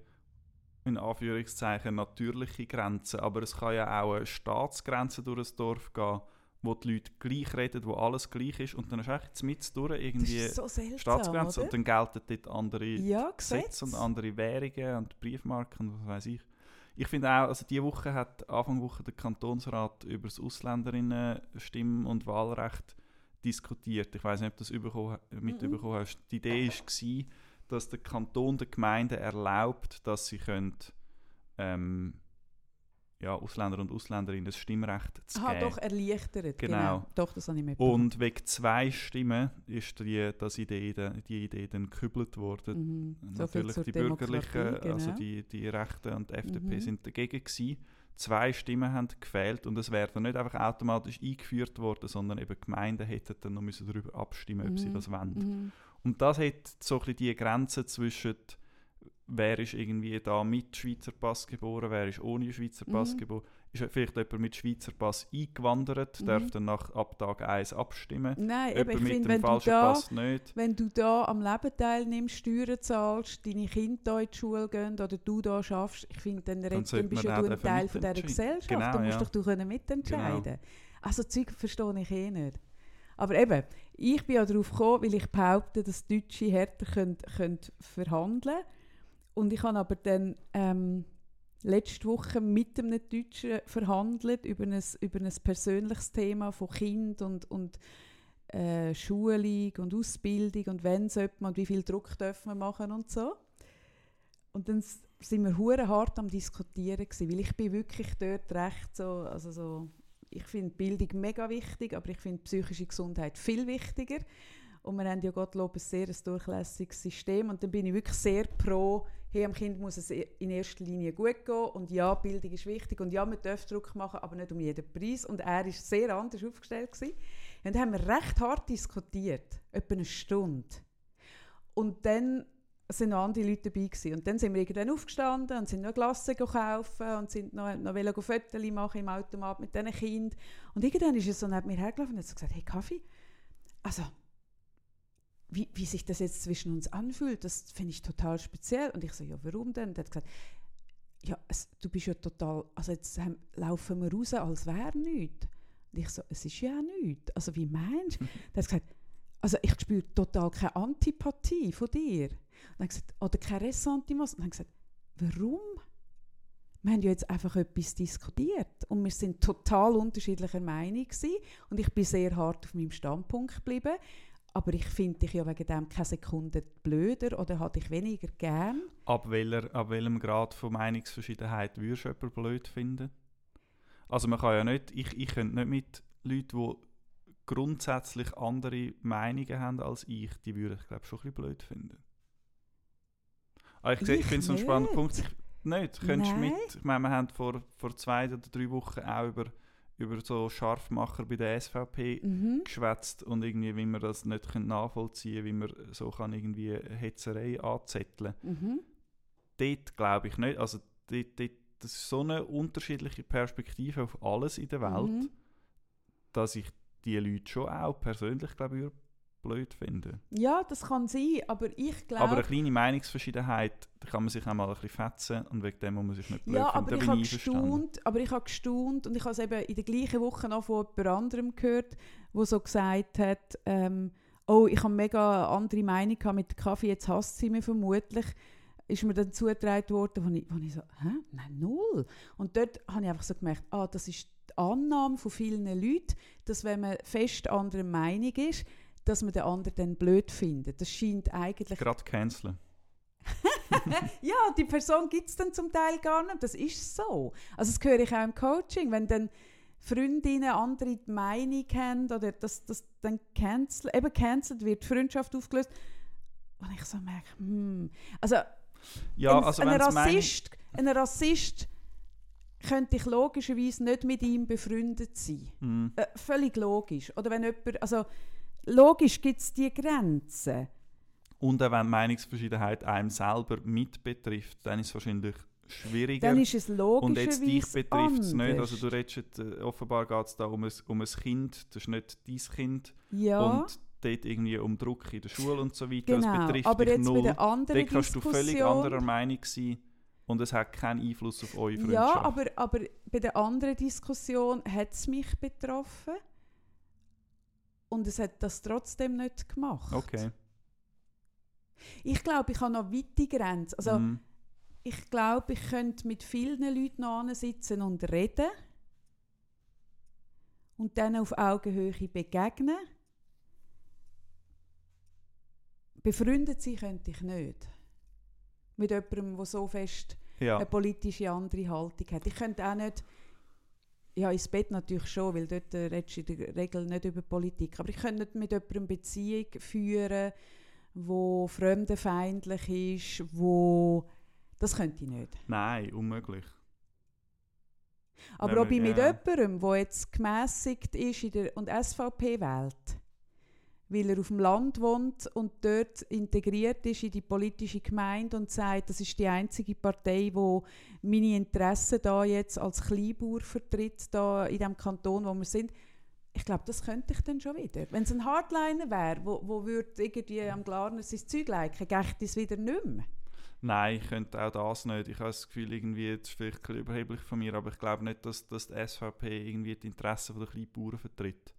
in Anführungszeichen natürliche Grenzen. Aber es kann ja auch eine Staatsgrenze durch ein Dorf gehen, wo die Leute gleich reden, wo alles gleich ist. Und dann ist echt mit durch irgendwie so seltsam, Staatsgrenze oder? und dann gelten dort andere ja, Gesetze Gesetz. und andere Währungen und Briefmarken und was weiß ich. Ich finde auch, also diese Woche hat Anfang Woche der Kantonsrat über das Ausländerinnen-Stimm- und Wahlrecht diskutiert. Ich weiß nicht, ob du das überkommen, mitbekommen hast. Die Idee war, dass der Kanton der Gemeinde erlaubt, dass sie können, ähm, ja, Ausländer und Ausländerinnen das Stimmrecht zu Aha, geben. doch, erleichtert. Genau. Doch, das habe ich mitbekommen. Und wegen zwei Stimmen ist die, das Idee, die Idee dann gekübelt worden. Mhm. So Natürlich zur die Bürgerlichen, also genau. die, die Rechten und die FDP Mhm. sind dagegen gewesen. Zwei Stimmen haben gefehlt und es wäre dann nicht einfach automatisch eingeführt worden, sondern eben Gemeinden hätten dann noch müssen darüber abstimmen, ob sie Mhm. das wollen. Mhm. Und das hat so ein bisschen die Grenze zwischen wer ist irgendwie da mit Schweizer Pass geboren, wer ist ohne Schweizer Pass Mhm. geboren. Ist vielleicht jemand mit Schweizer Pass eingewandert, Mhm. darf dann nach, ab Tag 1 abstimmen. Nein, Jemand mit finde, dem wenn du falschen da... Pass nicht. Wenn du da am Leben teilnimmst, Steuern zahlst, deine Kinder da in die Schule gehen oder du da schaffst, ich finde, dann, sollte dann bist ja du ein Teil von dieser. Gesellschaft. Genau, dann musst ja. Genau. doch du können mitentscheiden. Also Zeug verstehe ich eh nicht. Aber eben, ich bin ja darauf gekommen, weil ich behaupte, dass Deutsche härter können, können verhandeln Und ich habe aber dann ähm, letzte Woche mit einem Deutschen verhandelt über ein, über ein persönliches Thema von Kind und, und äh, Schulung und Ausbildung und wenn sollte man und wie viel Druck dürfen wir machen und so. Und dann sind wir hure hart am diskutieren gewesen, weil ich bin wirklich dort recht so, also so, ich finde Bildung mega wichtig, aber ich finde psychische Gesundheit viel wichtiger. Und wir haben ja Gottlob ein sehr durchlässiges System und dann bin ich wirklich sehr pro, hey, am Kind muss es in erster Linie gut gehen und ja, Bildung ist wichtig und ja, man darf Druck machen, aber nicht um jeden Preis. Und er ist sehr anders aufgestellt gewesen. Und dann haben wir recht hart diskutiert, etwa eine Stunde. Und dann sind noch andere Leute dabei gewesen. Und dann sind wir irgendwann aufgestanden und sind noch Glasse kaufen und sind noch, noch wollen Fotos machen im Automat mit diesen Kindern. Und irgendwann ist er so neben mir hergelaufen und hat so gesagt, hey Kaffee, also wie, wie sich das jetzt zwischen uns anfühlt, das finde ich total speziell. Und ich so, ja, warum denn? Und er hat gesagt, ja, es, du bist ja total, also jetzt ähm, laufen wir raus, als wäre nichts. Und ich so, es ist ja nichts. Also wie meinst du? Er hat gesagt, also ich spüre total keine Antipathie von dir. Und dann gesagt, oder kein Ressentiment. Und dann gesagt, warum? Wir haben ja jetzt einfach etwas diskutiert und wir sind total unterschiedlicher Meinung gewesen. und ich bin sehr hart auf meinem Standpunkt geblieben. Aber ich finde dich ja wegen dem keine Sekunde blöder oder hatte ich weniger gern. Ab, welcher, ab welchem Grad von Meinungsverschiedenheit würdest du jemanden blöd finden? Also man kann ja nicht, ich, ich könnte nicht mit Leuten, die grundsätzlich andere Meinungen haben als ich, die würde ich glaube schon ein bisschen blöd finden. Aber ich, sehe- ich Ich finde es einen spannenden. Punkt. Ich, nicht, könntest Nein. mit, ich meine, wir haben vor, vor zwei oder drei Wochen auch über, über so Scharfmacher bei der SVP Mhm. geschwätzt und irgendwie, wie man das nicht nachvollziehen wie man so kann irgendwie Hetzerei anzetteln Mhm. Dort glaube ich nicht. Also dort, dort, das ist so eine unterschiedliche Perspektive auf alles in der Welt, Mhm. dass ich die Leute schon auch persönlich glaube ich blöd finde. Ja, das kann sein, aber ich glaube... Aber eine kleine Meinungsverschiedenheit, da kann man sich auch mal ein bisschen fetzen und wegen dem muss man sich nicht blöd Ja, finden. aber ich gestaunt, aber ich habe gestaunt und ich habe es eben in der gleichen Woche noch von jemand anderem gehört, wo so gesagt hat, ähm, oh, ich habe mega andere Meinung gehabt mit Kaffee, jetzt hasst sie mich vermutlich. Ist mir dann zugetragen worden, wo ich, wo ich so, hä? Nein, null. Und dort habe ich einfach so gemerkt, ah, das ist die Annahme von vielen Leuten, dass wenn man fest anderer Meinung ist, dass man den anderen dann blöd findet. Das scheint eigentlich Gerade canceln. ja, die Person gibt es dann zum Teil gar nicht. Das ist so. Also das höre ich auch im Coaching. Wenn dann Freundinnen andere Meinung haben oder dass das dann cancel, eben cancelled wird, die Freundschaft aufgelöst. Und ich so merke, hm, also, Ja, ein, also ein, Rassist, ein Rassist könnte ich logischerweise nicht mit ihm befreundet sein. Hm. Äh, völlig logisch. Oder wenn jemand, also logisch gibt es die Grenzen. Und auch wenn die Meinungsverschiedenheit einem selber mit betrifft, dann ist es wahrscheinlich schwieriger. Dann ist es und jetzt dich betrifft es nicht. Also du redest äh, offenbar geht es da um ein, um ein Kind, das ist nicht dein Kind. ja, Und dort irgendwie um Druck in der Schule und so weiter. Das genau. betrifft Aber dich jetzt bei null. der anderen Dort kannst du völlig Diskussion... anderer Meinung sein und es hat keinen Einfluss auf eure Freundschaft. Ja, aber, aber bei der anderen Diskussion hat es mich betroffen. Und es hat das trotzdem nicht gemacht. Okay. Ich glaube, ich habe noch weite Grenzen. Also, Mhm. ich glaube, ich könnte mit vielen Leuten noch sitzen und reden. Und dann auf Augenhöhe begegnen. Befreundet sein könnte ich nicht. Mit jemandem, der so fest Ja. eine politische andere Haltung hat. Ich könnte auch nicht, ja ins Bett natürlich schon, weil dort äh, redest du in der Regel nicht über Politik, aber ich könnte nicht mit jemandem Beziehung führen, wo fremdenfeindlich ist, wo das könnte ich nicht. Nein, unmöglich. Aber Wenn ob ich mit ja. jemandem, der jetzt gemässigt ist in der, und SVP wählt, weil er auf dem Land wohnt und dort integriert ist in die politische Gemeinde und sagt, das ist die einzige Partei, die meine Interessen da jetzt als Kleinbauer vertritt, da in dem Kanton, wo wir sind. Ich glaube, das könnte ich dann schon wieder. Wenn es ein Hardliner wäre, wo, wo würde irgendwie am Glarner sein Zeug liken, geht es wieder nicht mehr. Nein, ich könnte auch das nicht. Ich habe das Gefühl, irgendwie, das ist vielleicht ein bisschen überheblich von mir, aber ich glaube nicht, dass, dass die SVP irgendwie die Interessen der kleinen Bauern vertritt.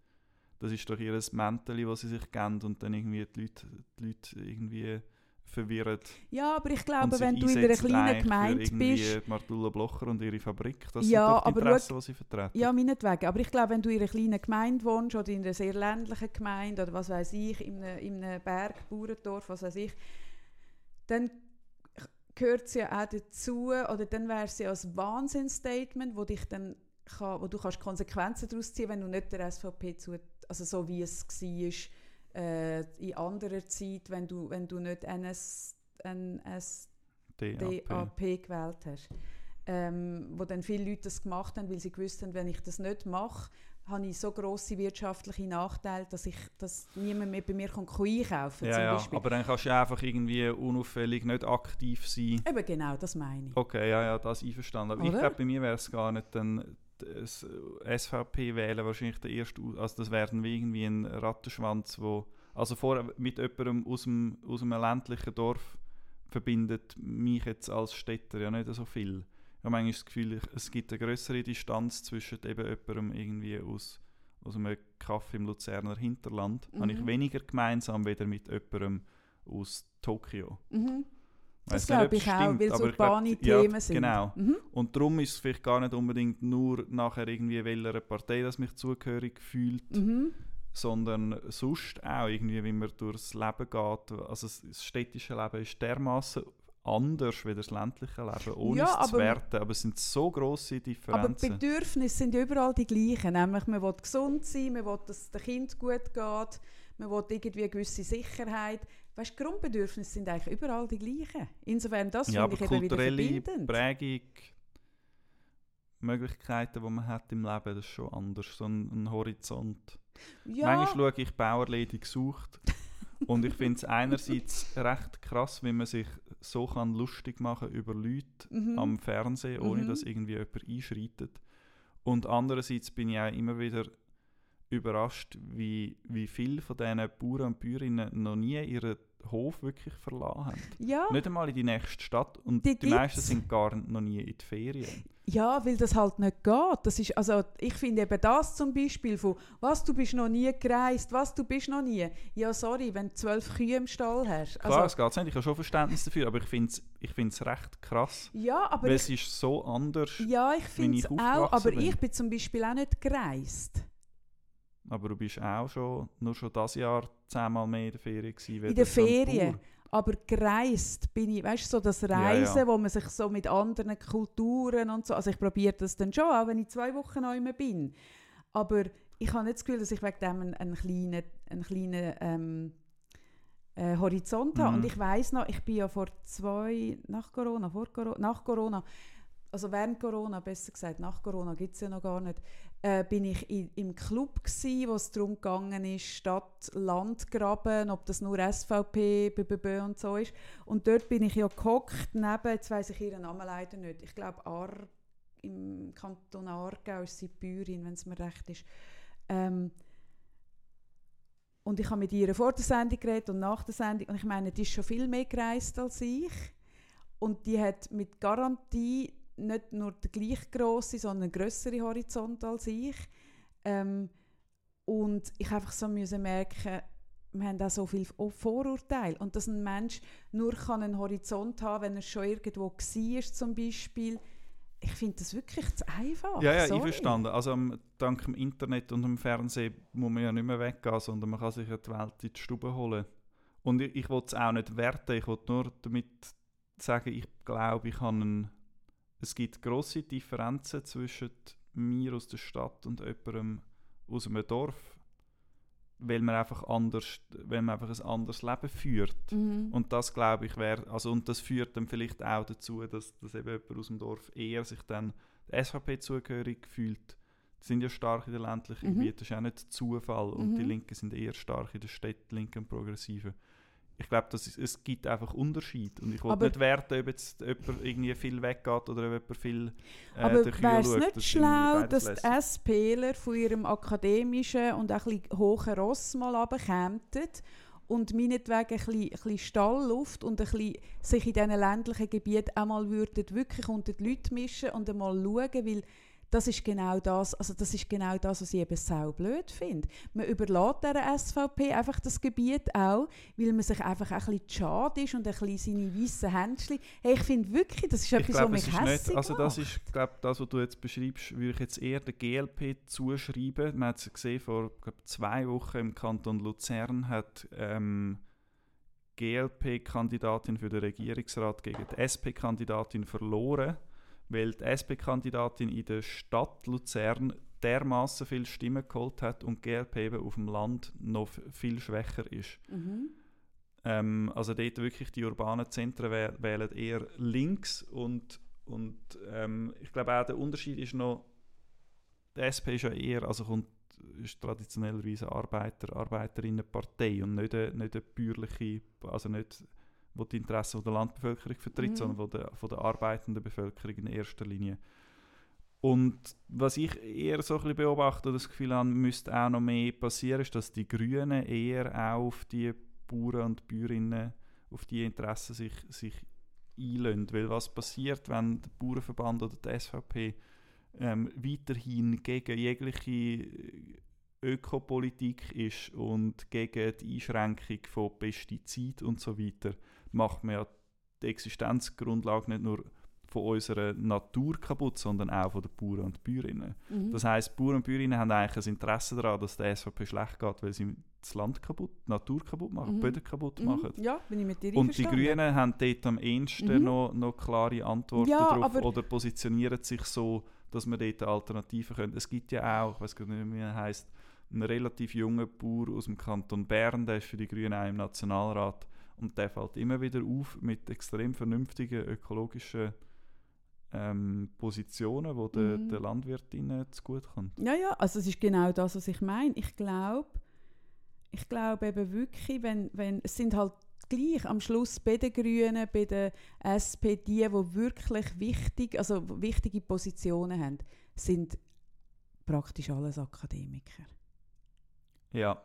Das ist doch ihr Mäntel, das sie sich geben und dann irgendwie die Leute, die Leute irgendwie verwirren. Ja, aber ich glaube, wenn du in einer kleinen Gemeinde bist, Martula Blocher und ihre Fabrik, das Ja, sind doch die Interessen, die sie vertreten. Ja, meinetwegen. Aber ich glaube, wenn du in einer kleinen Gemeinde wohnst oder in einer sehr ländlichen Gemeinde oder was weiß ich, in einem, in einem Berg, Bauerndorf, was weiß ich, dann gehört es ja auch dazu, oder dann wäre es ja ein Wahnsinnsstatement, wo dich dann kann, wo du kannst Konsequenzen daraus ziehen, wenn du nicht der SVP zu, also so wie es war äh, in anderer Zeit, wenn du, wenn du nicht NS, NS DAP. DAP gewählt hast. Ähm, wo dann viele Leute das gemacht haben, weil sie gewusst haben, wenn ich das nicht mache, habe ich so grosse wirtschaftliche Nachteile, dass, ich, dass niemand mehr bei mir kann einkaufen Ja, zum ja, Beispiel. aber dann kannst du einfach irgendwie unauffällig nicht aktiv sein. Eben genau, das meine ich. Okay, ja, ja, das einverstanden. Aber ich glaube, bei mir wäre es gar nicht dann das SVP wählen wahrscheinlich der erste, also das wäre dann wie irgendwie ein Rattenschwanz, wo also vorher mit jemandem aus dem, aus einem ländlichen Dorf verbindet mich jetzt als Städter ja nicht so viel. Ich habe manchmal das Gefühl, es gibt eine größere Distanz zwischen eben jemandem irgendwie aus, aus einem Kaffee im Luzerner Hinterland. Habe ich Mhm. weniger gemeinsam weder mit jemandem aus Tokio. Mhm. Das glaube ich auch, stimmt, weil es aber ich glaub, urbane ja, Themen sind. Genau. Mhm. Und darum ist es vielleicht gar nicht unbedingt nur nachher irgendwie welcher Partei, das mich zugehörig fühlt, Mhm. sondern sonst auch irgendwie, wie man durchs Leben geht. Also das- städtische Leben ist dermaßen anders wie das ländliche Leben, ohne Ja, es zu aber- werten. Aber es sind so grosse Aber die Differenzen. Bedürfnisse sind ja überall die gleichen. Nämlich, man will gesund sein, man will, dass es dem Kind gut geht, man will irgendwie eine gewisse Sicherheit. Weißt, die Grundbedürfnisse sind eigentlich überall die gleichen. Insofern, das ja, finde ich eben wieder verbindend. Prägung, Möglichkeiten, die man hat im Leben, das ist schon anders. So ein, ein Horizont. Ja, Manchmal schaue ich Bauerledig gesucht und ich finde es einerseits recht krass, wie man sich so kann lustig machen über Leute mhm. am Fernsehen, ohne Mhm. dass irgendwie jemand einschreitet. Und andererseits bin ich auch immer wieder überrascht, wie, wie viele von diesen Bauern und Bäuerinnen noch nie ihren Hof wirklich verlassen haben. ja, Nicht einmal in die nächste Stadt und Die die, meisten sind gar noch nie in die Ferien. ja, weil das halt nicht geht. Das ist, also, ich finde eben das zum Beispiel von, was, du bist noch nie gereist, was, du bist noch nie. Ja, sorry, wenn du zwölf Kühe im Stall hast. Klar, Also, es geht nicht, ich habe schon Verständnis dafür, aber ich finde es ich find's recht krass, ja, aber weil ich es ist so anders. Ja, ich finde es auch, aber bin. ich bin zum Beispiel auch nicht gereist. Aber du bist auch schon, nur schon das Jahr zehnmal mehr in der Ferien gewesen. In der Ferien. Aber gereist bin ich, weißt du, so das ja. Reisen, wo man sich so mit anderen Kulturen und so, also ich probiere das dann schon, auch wenn ich zwei Wochen neu mehr bin. Aber ich habe nicht das Gefühl, dass ich wegen dem einen, einen kleinen, einen kleinen ähm, äh, Horizont habe. Mhm. Und ich weiß noch, ich bin ja vor zwei, nach Corona, vor Corona, nach Corona, also während Corona, besser gesagt, nach Corona gibt es ja noch gar nicht, äh, bin ich in, im Club gsi, wo es darum gegangen ist, Stadt-Land-Graben, ob das nur SVP, BBB und so ist. Und dort bin ich ja gehockt, neben, jetzt weiss ich ihren Namen leider nicht, ich glaube Ar im Kanton Aargau ist sie Bäuerin, wenn es mir recht ist. Ähm, und ich habe mit ihr vor der Sendung geredet und nach der Sendung. Und ich meine, die ist schon viel mehr gereist als ich. Und die hat mit Garantie nicht nur den gleich grossen, sondern einen grösseren Horizont als ich. Ähm, und ich einfach so müssen merken, wir haben auch so viel Vorurteile. Und dass ein Mensch nur kann einen Horizont haben wenn er schon irgendwo war, zum Beispiel. Ich finde das wirklich zu einfach. Ja, ja, Sorry. einverstanden. Also ähm, dank dem Internet und dem Fernsehen muss man ja nicht mehr weggehen, sondern man kann sich ja die Welt in die Stube holen. Und ich, ich will es auch nicht werten, ich will nur damit sagen, ich glaube, ich habe einen, es gibt grosse Differenzen zwischen mir aus der Stadt und jemandem aus einem Dorf, weil man einfach anders, weil man einfach ein anderes Leben führt. Mhm. Und das glaube ich wäre, also und das führt dann vielleicht auch dazu, dass, dass eben jemand aus dem Dorf eher sich dann der SVP zugehörig fühlt. Die sind ja stark in den ländlichen Mhm. Gebieten, das ist auch nicht Zufall. Und die Mhm. Linken sind eher stark in den Städten, Linken und Progressiven. Ich glaube, es gibt einfach Unterschiede. Und ich will Aber- nicht werten, ob jetzt jemand irgendwie viel weggeht oder ob jemand viel äh, Aber wäre es nicht Das ist schlau, dass die. SPler von ihrem akademischen und auch ein bisschen hohen Ross mal runterkämen und meinetwegen ein bisschen, ein bisschen Stallluft und ein bisschen sich in diesen ländlichen Gebieten auch mal würden wirklich unter die Leute mischen und einmal schauen, weil das ist genau das, also das ist genau das, was ich eben sau blöd finde. Man überlässt der SVP einfach das Gebiet auch, weil man sich einfach ein bisschen schade ist und ein bisschen seine weißen Händchen. Hey, ich finde wirklich, das ist Ich etwas, was glaube, mich hässlich also das ist, glaub, das, was du jetzt beschreibst, würde ich jetzt eher der GLP zuschreiben. Man hat es gesehen, vor glaub, zwei Wochen im Kanton Luzern hat ähm, GLP-Kandidatin für den Regierungsrat gegen die SP-Kandidatin verloren, weil die SP-Kandidatin in der Stadt Luzern dermaßen viele Stimmen geholt hat und die GLP eben auf dem Land noch viel schwächer ist. Mhm. Ähm, also dort wirklich die urbanen Zentren wäh wählen eher links und, und ähm, ich glaube auch der Unterschied ist noch, die SP ist ja eher, also kommt, ist traditionellerweise Arbeiter, Arbeiterinnenpartei und nicht eine, nicht eine bäuerliche, also nicht, wo die Interessen der Landbevölkerung vertritt, Mhm. sondern von der, von der arbeitenden Bevölkerung in erster Linie. Und was ich eher so ein bisschen beobachte das Gefühl habe, müsste auch noch mehr passieren, ist, dass die Grünen eher auch auf die Bauern und Bäuerinnen, auf die Interessen sich, sich einlösen. Weil was passiert, wenn der Bauernverband oder die SVP ähm, weiterhin gegen jegliche Ökopolitik ist und gegen die Einschränkung von Pestiziden und so weiter, macht man ja die Existenzgrundlage nicht nur von unserer Natur kaputt, sondern auch von den Bauern und Bäuerinnen. Mhm. Das heisst, Bauern und Bäuerinnen haben eigentlich ein Interesse daran, dass der SVP schlecht geht, weil sie das Land kaputt, die Natur kaputt machen, Mhm. die Böden kaputt Mhm. machen. Ja, bin ich mit dir Und die. Grünen haben dort am ehesten Mhm. noch, noch klare Antworten Ja, drauf oder positionieren sich so, dass man dort Alternativen können. Es gibt ja auch, ich weiß gar nicht, wie er heisst, einen relativ jungen Bauer aus dem Kanton Bern, der ist für die Grünen auch im Nationalrat und der fällt immer wieder auf mit extrem vernünftigen ökologischen ähm, Positionen, die den, Mhm. den Landwirtinnen zugutekommen. Ja, ja, also es ist genau das, was ich meine. Ich glaube, ich glaube eben wirklich, wenn, wenn, es sind halt gleich am Schluss bei den Grünen, bei der SP, die, die wirklich wichtig, also wichtige Positionen haben, sind praktisch alles Akademiker. Ja,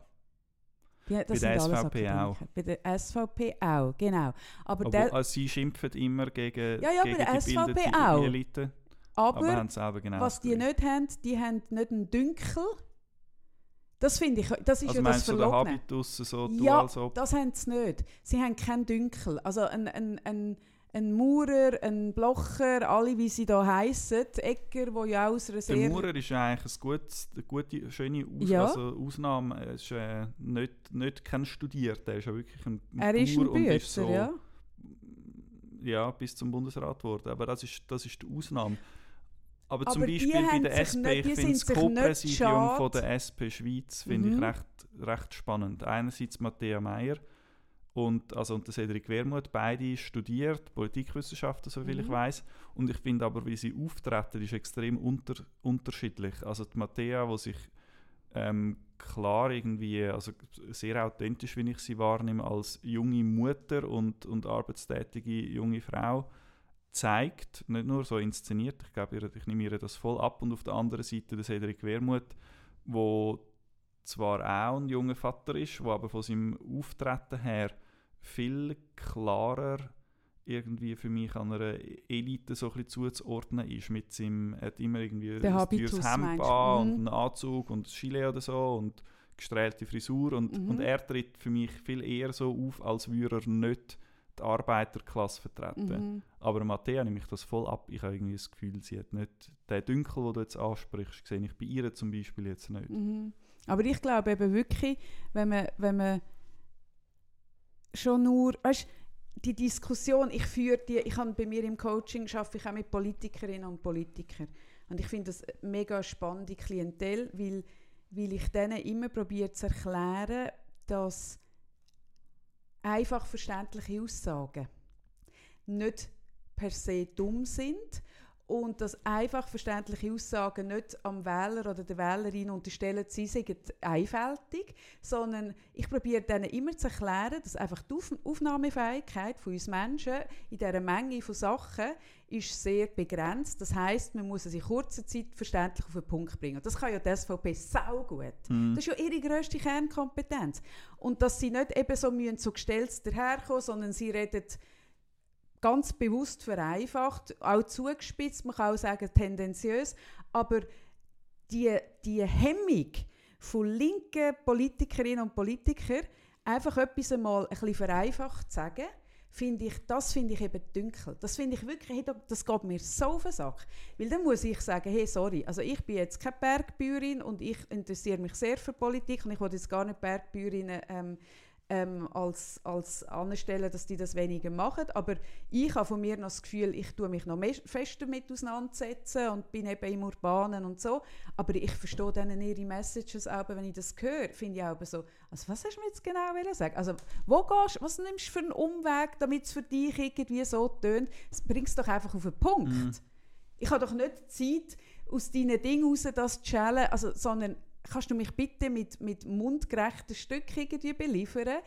Die, das Bei sind der alles SVP auch. Bei der SVP auch, genau. Aber, obwohl, der, also sie schimpfen immer gegen, Ja, ja, gegen die SVP auch. Elite, aber, aber genau was die nicht haben, die haben nicht einen Dünkel. Das finde ich, das ist Also ja das Verlogene. So, du Ja. Das haben sie nicht. Sie haben keinen Dünkel. Also ein, ein, ein, ein Maurer, ein Blocher, alle wie sie da heißen, Ecker, wo ja aus einer sehr... Der Maurer ist eigentlich ein gutes, eine gute, schöne Aus ja. also Ausnahme. Er ist äh, nicht, nicht kein Studierter, er ist ja wirklich ein, Er ist ein Bützer, so, ja. Ja, bis zum Bundesrat geworden, aber das ist, das ist die Ausnahme. Aber, aber zum Beispiel bei der SP, nicht, ich finde das Co-Präsidium von der SP Schweiz finde mhm. ich recht, recht spannend. Einerseits Matthäa Meyer, und, also, und der Cedric Wermuth, beide studiert Politikwissenschaften, soviel mhm. ich weiß. Und ich finde aber, wie sie auftreten, ist extrem unter, unterschiedlich. Also die Mattea, wo sich ähm, klar irgendwie, also sehr authentisch, wie ich sie wahrnehme, als junge Mutter und, und arbeitstätige junge Frau zeigt, nicht nur so inszeniert, ich glaube, ich nehme ihr das voll ab. Und auf der anderen Seite der Cedric Wermuth, wo zwar auch ein junger Vater ist, der aber von seinem Auftreten her viel klarer irgendwie für mich an einer Elite so ein zuzuordnen ist. Mit seinem, er hat immer irgendwie ein teures Hemd an und mhm. einen Anzug und ein Gilet oder so und gestrählte Frisur und, mhm. und er tritt für mich viel eher so auf, als würde er nicht die Arbeiterklasse vertreten. Mhm. Aber Matthäa nehme ich das voll ab. Ich habe irgendwie das Gefühl, sie hat nicht den Dünkel, den du jetzt ansprichst, sehe ich bei ihr zum Beispiel jetzt nicht. Mhm. Aber ich glaube eben wirklich, wenn man, wenn man schon nur, weißt, die Diskussion, ich führe die, ich habe bei mir im Coaching schaffe ich auch mit Politikerinnen und Politikern. Und ich finde das eine mega spannende Klientel, weil, weil ich denen immer probiere zu erklären, dass einfach verständliche Aussagen nicht per se dumm sind und dass einfach verständliche Aussagen nicht am Wähler oder der Wählerin unterstellen, sie seien einfältig, sondern ich probiere denen immer zu erklären, dass einfach die Aufnahmefähigkeit von uns Menschen in dieser Menge von Sachen ist sehr begrenzt. Das heißt, man muss es in kurzer Zeit verständlich auf den Punkt bringen. Das kann ja die SVP sau gut. Mhm. Das ist ja ihre grösste Kernkompetenz. Und dass sie nicht eben so so gestellt daherkommen, sondern sie reden ganz bewusst vereinfacht, auch zugespitzt, man kann auch sagen tendenziös, aber die, die Hemmung von linken Politikerinnen und Politikern, einfach etwas einmal ein bisschen vereinfacht zu sagen, finde ich, das finde ich eben dünkel. Das finde ich wirklich, das geht mir so auf den Sack. Weil dann muss ich sagen, hey, sorry, also ich bin jetzt keine Bergbäuerin und ich interessiere mich sehr für Politik und ich will jetzt gar nicht Bergbäuerinnen ähm, ähm, als, als anstellen, dass die das weniger machen. Aber ich habe von mir noch das Gefühl, ich tue mich noch fester damit auseinandersetzen und bin eben im Urbanen und so. Aber ich verstehe dann ihre Messages auch, wenn ich das höre, finde ich auch so, also was hast du mir jetzt genau sagen? Also wo gehst, was nimmst du für einen Umweg, damit es für dich irgendwie so tönt? Bring es doch einfach auf den Punkt. Mm. Ich habe doch nicht Zeit, aus deinen Dingen raus das zu schälen, also, sondern kannst du mich bitte mit, mit mundgerechten Stücken irgendwie beliefern?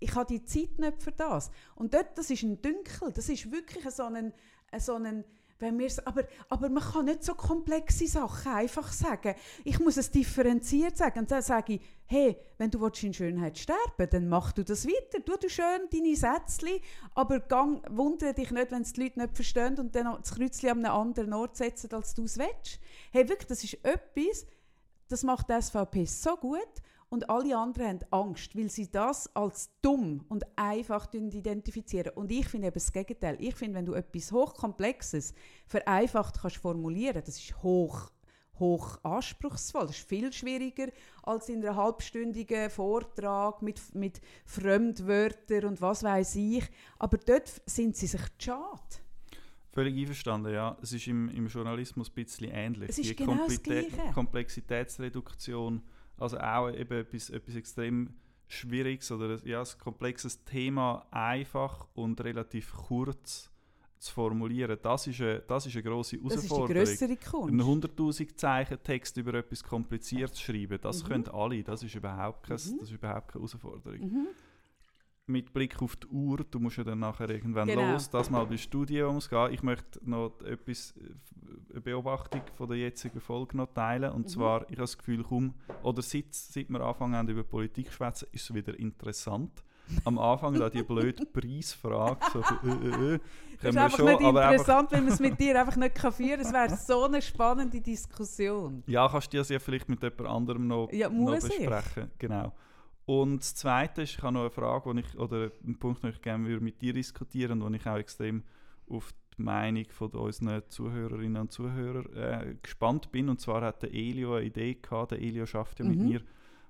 Ich habe die Zeit nicht für das. Und dort, das ist ein Dünkel, das ist wirklich so ein, so ein wenn aber, aber man kann nicht so komplexe Sachen einfach sagen. Ich muss es differenziert sagen. Und dann sage ich, hey, wenn du in Schönheit sterben dann mach du das weiter. Tu du schön deine Sätzchen, aber gang, wundere dich nicht, wenn es die Leute nicht verstehen und dann das Kreuzchen an einem anderen Ort setzen, als du es willst. Hey, wirklich, das ist etwas, das macht die SVP so gut und alle anderen haben Angst, weil sie das als dumm und einfach identifizieren. Und ich finde eben das Gegenteil. Ich finde, wenn du etwas Hochkomplexes vereinfacht kannst formulieren, das ist hoch hoch anspruchsvoll. Das ist viel schwieriger als in einem halbstündigen Vortrag mit, mit Fremdwörtern und was weiß ich. Aber dort sind sie sich schade. Völlig einverstanden, ja. Es ist im, im Journalismus ein bisschen ähnlich. Es ist die genau Komplite Komplexitätsreduktion, also auch eben etwas, etwas extrem Schwieriges oder ja, ein komplexes Thema einfach und relativ kurz zu formulieren, das ist eine, das ist eine grosse Herausforderung. Das ist die Kunst. Einen 100'000 Zeichen Text über etwas Kompliziertes schreiben, das mhm. können alle, das ist überhaupt, kein, mhm. das ist überhaupt keine Herausforderung. Mhm mit Blick auf die Uhr, du musst ja dann nachher irgendwann genau. los, das mal bei Studiums gehen. Ich möchte noch etwas, eine Beobachtung von der jetzigen Folge noch teilen. Und mhm. zwar, ich habe das Gefühl, kaum, oder seit, seit wir anfangen haben, über Politik zu schwätzen, ist es wieder interessant. Am Anfang da die blöde Preisfrage, so äh, äh, äh, das ist einfach schon, nicht interessant, wenn man es mit dir einfach nicht kann führen kann. Es wäre so eine spannende Diskussion. Ja, kannst du das ja vielleicht mit jemand anderem noch, ja, noch besprechen. Ich. Genau. Und das Zweite ist, ich habe noch eine Frage, ich, oder einen Punkt, den ich gerne mit dir diskutieren würde und den ich auch extrem auf die Meinung von unseren Zuhörerinnen und Zuhörern äh, gespannt bin. Und zwar hat der Elio eine Idee gehabt. Der Elio schafft ja mit Mhm. mir,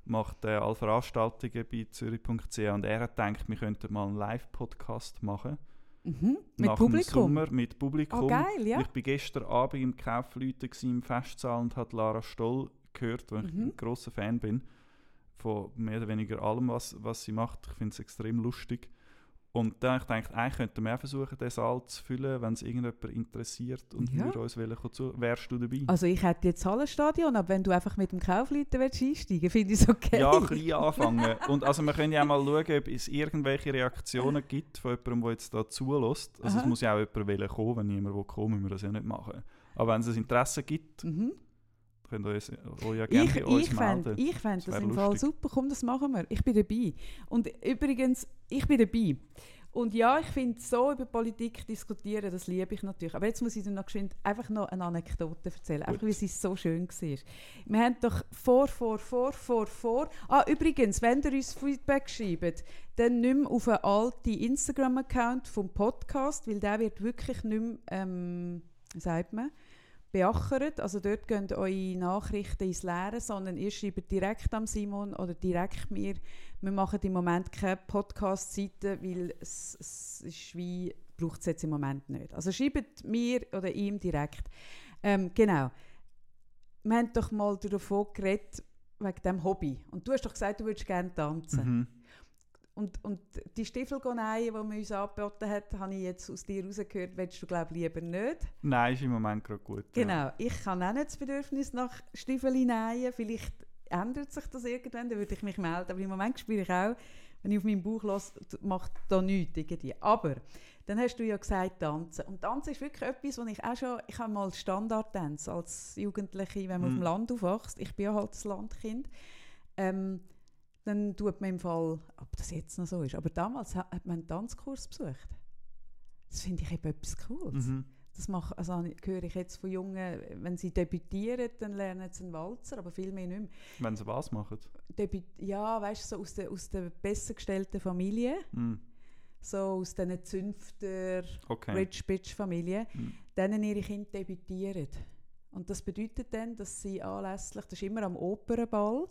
macht äh, alle Veranstaltungen bei zürich.ch und er hat gedacht, wir könnten mal einen Live-Podcast machen. Mhm. Mit Publikum. Sommer mit Publikum. Oh, geil, ja. Ich war gestern Abend im Kaufleuten im Festsaal und habe Lara Stoll gehört, weil ich Mhm. ein grosser Fan bin von mehr oder weniger allem, was, was sie macht. Ich finde es extrem lustig. Und dann ich gedacht, eigentlich könnten wir auch versuchen, den Saal zu füllen, wenn es irgendjemand interessiert und Ja. würde uns wollen, zu. Wärst du dabei? Also ich hätte jetzt Hallenstadion, aber wenn du einfach mit dem Kaufleuten willst einsteigen finde ich es okay. Ja, klein anfangen. Und also wir können ja auch mal schauen, ob es irgendwelche Reaktionen gibt von jemandem, der jetzt da zulässt. Also es Aha. muss ja auch jemand wollen kommen, wenn niemand will kommen, müssen wir das ja nicht machen. Aber wenn es ein Interesse gibt, Mhm. Könnt ihr euch, euch ja gerne Ich, bei uns ich fände melden. ich fänd Das das im Fall super. Komm, das machen wir. Ich bin dabei. Und übrigens, ich bin dabei. Und ja, ich finde, so über Politik diskutieren, das liebe ich natürlich. Aber jetzt muss ich dir noch geschwind einfach noch eine Anekdote erzählen. Einfach, Gut. weil sie so schön war. Wir haben doch vor, vor, vor, vor, vor... Ah, übrigens, wenn ihr uns Feedback schreibt, dann nicht mehr auf einen alten Instagram-Account vom Podcast, weil der wird wirklich nicht mehr, ähm, sagt man, beachert. Also dort gehen eure Nachrichten ins Leere, sondern ihr schreibt direkt am Simon oder direkt mir. Wir machen im Moment keine Podcast-Seite, weil es, es braucht es jetzt im Moment nicht. Also schreibt mir oder ihm direkt. Ähm, genau. Wir haben doch mal davon geredet, wegen dem Hobby. Und du hast doch gesagt, du würdest gerne tanzen. Mhm. Und, und die Stiefelgoneien, die man uns angeboten hat, habe ich jetzt aus dir rausgehört, willst du glaube lieber nicht. Nein, ist im Moment gerade gut. Ja. Genau, ich habe auch nicht das Bedürfnis nach Stiefelineien. Vielleicht ändert sich das irgendwann, dann würde ich mich melden. Aber im Moment spüre ich auch, wenn ich auf meinen Bauch lasse, macht da nichts irgendwie. Aber dann hast du ja gesagt, tanzen. Und tanzen ist wirklich etwas, was ich auch schon, ich habe mal Standardtanz als Jugendliche, wenn man auf Mhm. dem Land aufwächst. Ich bin ja halt das Landkind. Ähm, dann tut man im Fall, ob das jetzt noch so ist, aber damals hat, hat man einen Tanzkurs besucht. Das finde ich eben etwas Cooles. Mhm. Das mache, also höre ich jetzt von Jungen, wenn sie debütieren, dann lernen sie einen Walzer, aber viel mehr nicht mehr. Wenn sie was machen. Debüt ja, weißt du, so aus der, aus der besser gestellten Familie, Mhm. so aus diesen Zünfter, Okay. Rich Bitch Familie, Mhm. denen ihre Kinder debütieren. Und das bedeutet dann, dass sie anlässlich, das ist immer am Opernball,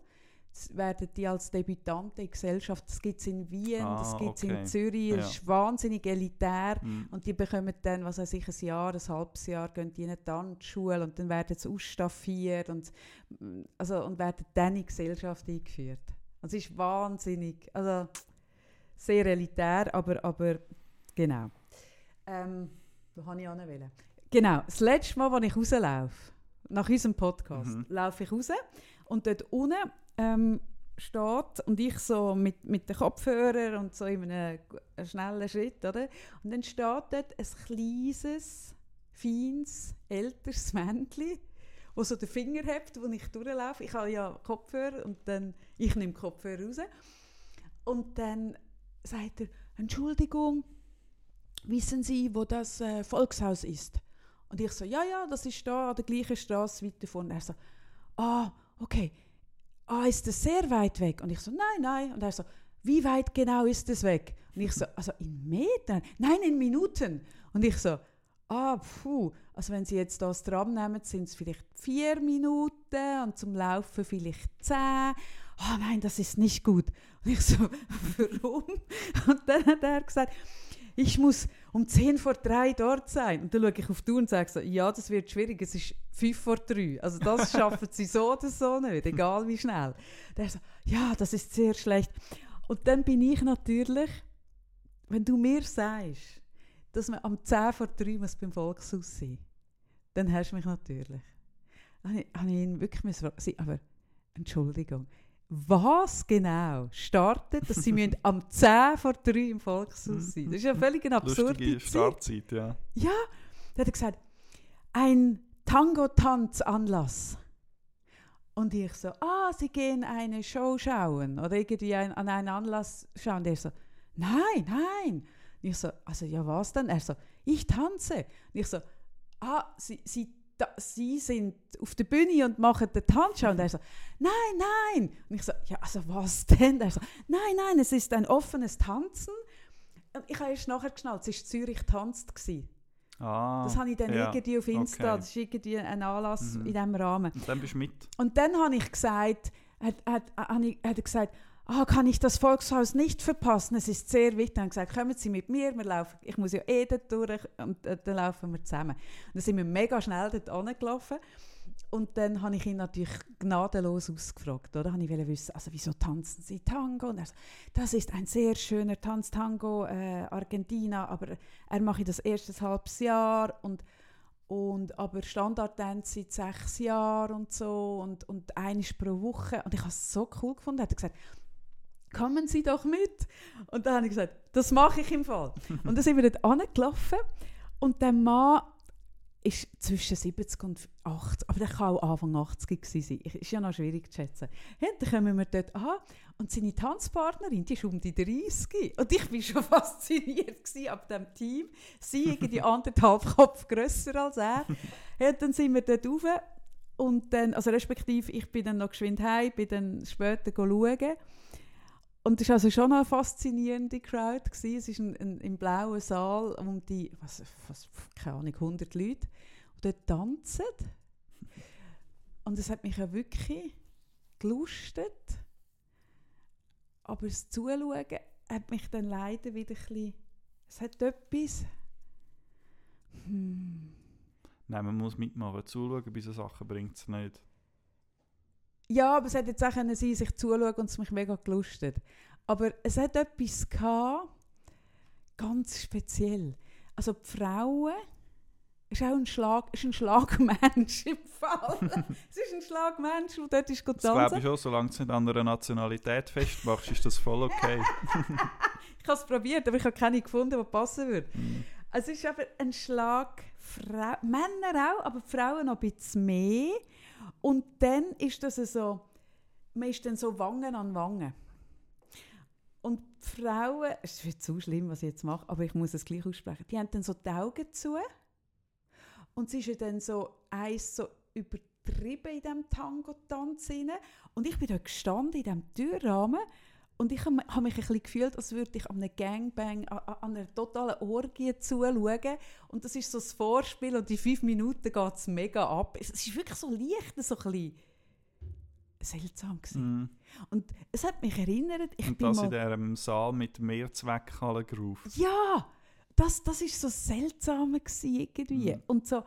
werden die als Debütanten in Gesellschaft, das gibt es in Wien, Ah, das gibt es okay. in Zürich, Ja. das ist wahnsinnig elitär. Mhm. Und die bekommen dann, was weiß ich, ein Jahr, ein halbes Jahr, gehen die in eine Tanzschule und dann werden sie ausstaffiert und, also, und werden dann in die Gesellschaft eingeführt. Und es ist wahnsinnig, also sehr elitär, aber, aber genau. Ähm, wo habe ich anwählen? Genau, das letzte Mal, als ich rauslaufe, nach unserem Podcast, Mhm. laufe ich raus und dort unten ähm, steht und ich so mit, mit den Kopfhörern und so in einem einen schnellen Schritt, oder? Und dann steht dort ein kleines, feines, älteres Männchen, wo so den Finger hebt, wo ich durchlaufe. Ich habe ja Kopfhörer und dann, ich nehme Kopfhörer raus. Und dann sagt er, Entschuldigung, wissen Sie, wo das äh, Volkshaus ist? Und ich so, ja, ja, das ist da an der gleichen Straße weiter vorne. Er so, ah, okay. Ah, ist das sehr weit weg? Und ich so, nein, nein. Und er so, wie weit genau ist es weg? Und ich so, also in Metern? Nein, in Minuten. Und ich so, ah, puh. Also wenn Sie jetzt das Tram nehmen, sind es vielleicht vier Minuten und zum Laufen vielleicht zehn. Ah, nein, das ist nicht gut. Und ich so, warum? Und dann hat er gesagt, ich muss um 10 vor 3 dort sein. Und dann schaue ich auf die Uhr und sage so, ja, das wird schwierig, es ist 5 vor 3. Also das schaffen sie so oder so nicht, egal wie schnell. Der so, ja, das ist sehr schlecht. Und dann bin ich natürlich, wenn du mir sagst, dass man am 10 vor 3 muss beim Volkshaus sein dann hast du mich natürlich. Dann habe ich- ihn wirklich müssen aber Entschuldigung, was genau startet, dass sie müssen am 10 vor 3 im Volkshaus sein Das ist ja völlig eine absurde Lustige Zeit. Startzeit, ja. Ja, da hat er gesagt, ein Tango-Tanz-Anlass. Und ich so, ah, Sie gehen eine Show schauen oder irgendwie ein, an einen Anlass schauen. Der so, nein, nein. Und ich so, also ja, was denn? Er so, ich tanze. Und ich so, ah, Sie, Sie, da, Sie sind auf der Bühne und machen den Tanzschau. Und er so, nein, nein. Und ich so, ja, also was denn? Er so, nein, nein, es ist ein offenes Tanzen. Und ich habe erst nachher geschnallt, es war Zürich tanzt. Gewesen. Ah, Das habe ich dann ja, irgendwie auf Insta, okay. das ist irgendwie ein Anlass Mhm. in diesem Rahmen. Und dann bist du mit. Und dann habe ich gesagt, hat, hat, hat, ich- hat er gesagt, ah, kann ich das Volkshaus nicht verpassen? Es ist sehr wichtig. Dann habe ich gesagt, kommen Sie mit mir, wir laufen, ich muss ja eh dort durch und äh, dann laufen wir zusammen. Und dann sind wir mega schnell dort angelaufen. Und dann habe ich ihn natürlich gnadenlos ausgefragt. Oder? Ich wollte wissen, also wieso tanzen Sie Tango? Und er so, das ist ein sehr schöner Tanz Tango, äh, Argentina, aber er mache das erst ein halbes Jahr und und aber Standarddance seit sechs Jahren und so und, und eines pro Woche. Und ich habe es so cool gefunden. Er hat gesagt, kommen Sie doch mit. Und dann habe ich gesagt, das mache ich im Fall. und dann sind wir dort angelaufen und der Mann ist zwischen 70 und 80, aber der kann auch Anfang 80 gewesen sein. Ich- Ist ja noch schwierig zu schätzen. Ja, dann kommen wir dort an und seine Tanzpartnerin, die ist um die 30. Und ich war schon fasziniert ab dem Team. Sie irgendwie anderthalb Kopf grösser als er. Ja, dann sind wir dort rauf und dann, also respektive, ich bin dann noch geschwind heim, bin dann später schauen. Und es war also schon eine faszinierende Crowd. Gewesen. Es ist ein, ein, im blauen Saal um die, was, was, keine Ahnung, 100 Leute, die dort tanzen. Und es hat mich ja wirklich gelustet. Aber das Zuschauen hat mich dann leider wieder ein bisschen, es hat etwas, hm, Nein, man muss mitmachen. Zuschauen bei so Sachen bringt es nicht. Ja, aber es hätte jetzt auch können sein, sich zuschauen und es mich mega gelustet. Aber es hat etwas gehabt, ganz speziell. Also die Frauen ist auch ein, Schlag, ist ein Schlagmensch im Fall. es ist ein Schlagmensch, der dort ist Das glaube ich schon, solange du es nicht an einer Nationalität festmachst, ist das voll okay. Ich habe es probiert, aber ich habe keine gefunden, die passen würde. Mhm. Es ist aber ein Schlag Männer auch, aber Frauen noch ein bisschen mehr. Und dann ist das so, man ist dann so Wangen an Wangen. Und die Frauen, es wird zu schlimm, was ich jetzt mache, aber ich muss es gleich aussprechen, die haben dann so die Augen zu und sie ist dann so eins so übertrieben in diesem Tango-Tanz. Und ich bin da gestanden in diesem Türrahmen und ich habe hab mich ein bisschen gefühlt, als würde ich an einem Gangbang, an, an einer totalen Orgie zuschauen. Und das ist so das Vorspiel und die fünf Minuten geht es mega ab. Es ist wirklich so leicht, so ein bisschen seltsam gewesen. Mhm. Und es hat mich erinnert, ich Und bin das mal... in diesem Saal mit Mehrzweckhalle-Groove. Ja, das, das ist so seltsam gewesen, irgendwie. Mhm. Und so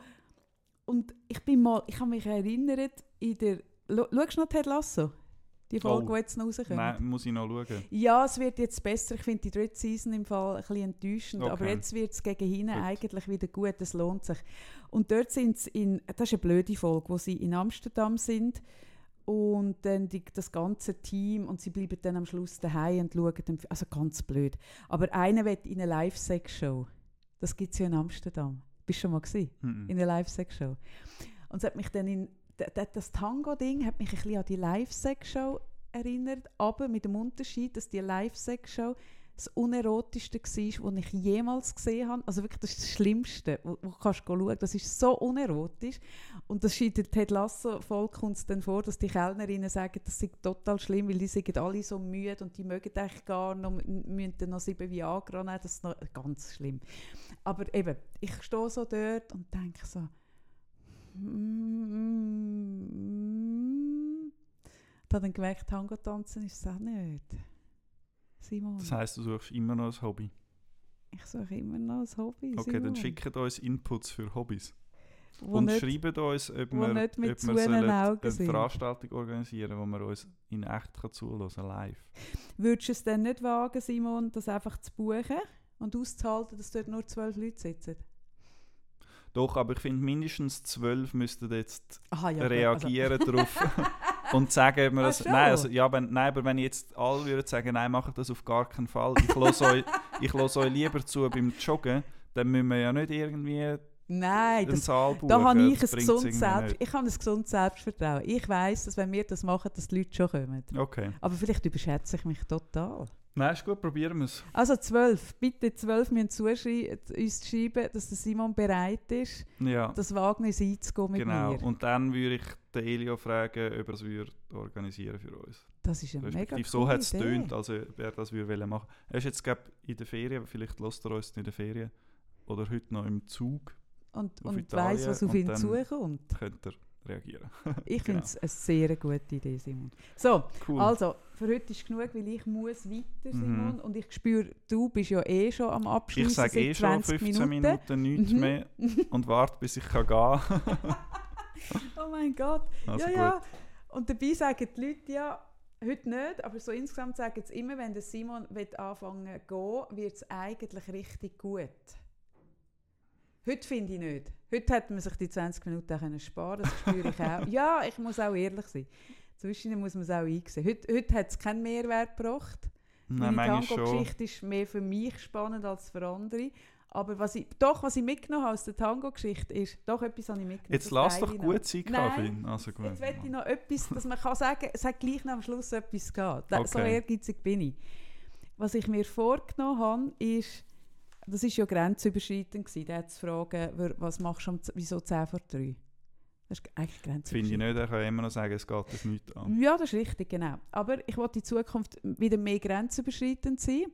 und ich bin mal, ich habe mich erinnert in der, du noch Ted Lasso? Die Folge, Oh. die jetzt noch rauskommt. Nein, muss ich noch schauen. Ja, es wird jetzt besser. Ich finde die dritte Season im Fall ein bisschen enttäuschend. Aber Okay. jetzt wird es gegen hinten eigentlich wieder gut. Es lohnt sich. Und dort sind sie in, das ist eine blöde Folge, wo sie in Amsterdam sind und dann die, das ganze Team und sie bleiben dann am Schluss daheim und schauen den, also ganz blöd. Aber einer will in eine Live-Sex-Show. Das gibt es ja in Amsterdam. Bist du schon mal gesehen? Mhm. in eine Live-Sex-Show. Und es hat mich dann in, das Tango-Ding hat mich ein bisschen an die Live-Sex-Show erinnert, aber mit dem Unterschied, dass die Live-Sex-Show das unerotischste war, was ich jemals gesehen habe. Also wirklich, das ist das Schlimmste, wo, wo du kannst schauen. Das ist so unerotisch. Und das scheint der Ted Lasso voll es dann vor, dass die Kellnerinnen sagen, das sei total schlimm, weil die sind alle so müde und die mögen eigentlich gar noch, müssen dann noch sieben Viagra nehmen. Das ist noch ganz schlimm. Aber eben, ich stehe so dort und denke so, mm, da dann gemerkt, Tango tanzen ist es auch nicht. Simon, Das heisst, du suchst immer noch ein Hobby. ich suche immer noch ein Hobby. Okay, Simon, dann schickt uns Inputs für Hobbys. wo und nicht, schreibt uns, ob wir, nicht mit ob wir sollen eine. Veranstaltung organisieren wo wir uns in echt kann zuhören live. Würdest du es dann nicht wagen, Simon, das einfach zu buchen und auszuhalten, dass dort nur zwölf Leute sitzen? Doch, aber ich finde, mindestens zwölf müssten jetzt Aha, ja, reagieren darauf und sagen, ob wir Ach das. schon? Nein, also, ja, wenn, nein, aber wenn jetzt alle würden sagen, nein, macht das auf gar keinen Fall. Ich lasse euch, ich lasse euch lieber zu beim Joggen, dann müssen wir ja nicht irgendwie Also, nein, das, da habe ich ein gesundes, Selbst, ich habe ein gesundes Selbstvertrauen. Ich weiß, dass wenn wir das machen, dass die Leute schon kommen. Okay. Aber vielleicht überschätze ich mich total. Nein, ist gut, probieren wir es. Also zwölf, bitte zwölf müssen uns schreiben, dass der Simon bereit ist, Ja, das Wagnis einzugehen mit genau. mir. Und dann würde ich den Elio fragen, ob er es würde organisieren für uns. Das ist eine mega coole so hat es getönt, also wer das würde wollen machen. Er ist jetzt glaub, in der Ferien, vielleicht lässt er uns in der Ferien oder heute noch im Zug. und, und weiss, was auf ihn zukommt. Könnt ihr reagieren. Ich Genau. finde es eine sehr gute Idee, Simon. So, Cool. also, für heute ist genug, weil ich muss weiter, Simon. Mhm. Und ich spüre, du bist ja eh schon am Abschließen ich sage eh schon 20 15 Minuten, nichts Mhm. mehr und warte, bis ich kann gehen kann. Oh mein Gott. Also ja, gut. ja. Und dabei sagen die Leute ja, heute nicht, aber so insgesamt sagen sie immer, wenn der Simon will anfangen zu gehen, wird es eigentlich richtig gut. Heute finde ich nicht. Heute hätte man sich die 20 Minuten auch können sparen das spüre ich auch. Ja, ich muss auch ehrlich sein. Zwischen muss man es auch einsehen. Heute, heute hat es keinen Mehrwert gebracht. Nein, Meine schon. Tango-Geschichte ist mehr für mich spannend als für andere. Aber was ich, doch, was ich mitgenommen habe aus der Tango-Geschichte ist, doch etwas habe ich mitgenommen. Jetzt lass doch gut sein, Kaffee. Also gut. Jetzt möchte ich noch etwas, dass man kann sagen, es hat gleich noch am Schluss etwas gegeben. Da- So Okay. ehrgeizig bin ich. Was ich mir vorgenommen habe, ist, das ist ja grenzüberschreitend gewesen, da zu fragen, was machst du, um, wieso 10 vor 3? Das ist eigentlich Finde ich grenzüberschreitend. nicht, er kann immer noch sagen, es geht das nicht an. Ja, das ist richtig, genau. Aber ich wollte in Zukunft wieder mehr grenzüberschreitend sein.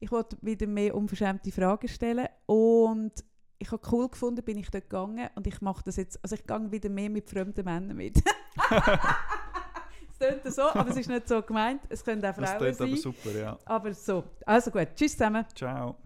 Ich wollte wieder mehr unverschämte Fragen stellen und ich habe cool gefunden, bin ich dort gegangen und ich mache das jetzt, also ich gehe wieder mehr mit fremden Männern mit. es klingt so, aber es ist nicht so gemeint. Es können auch Das Frauen aber sein. super, ja. Aber so, also gut. Tschüss zusammen. Ciao.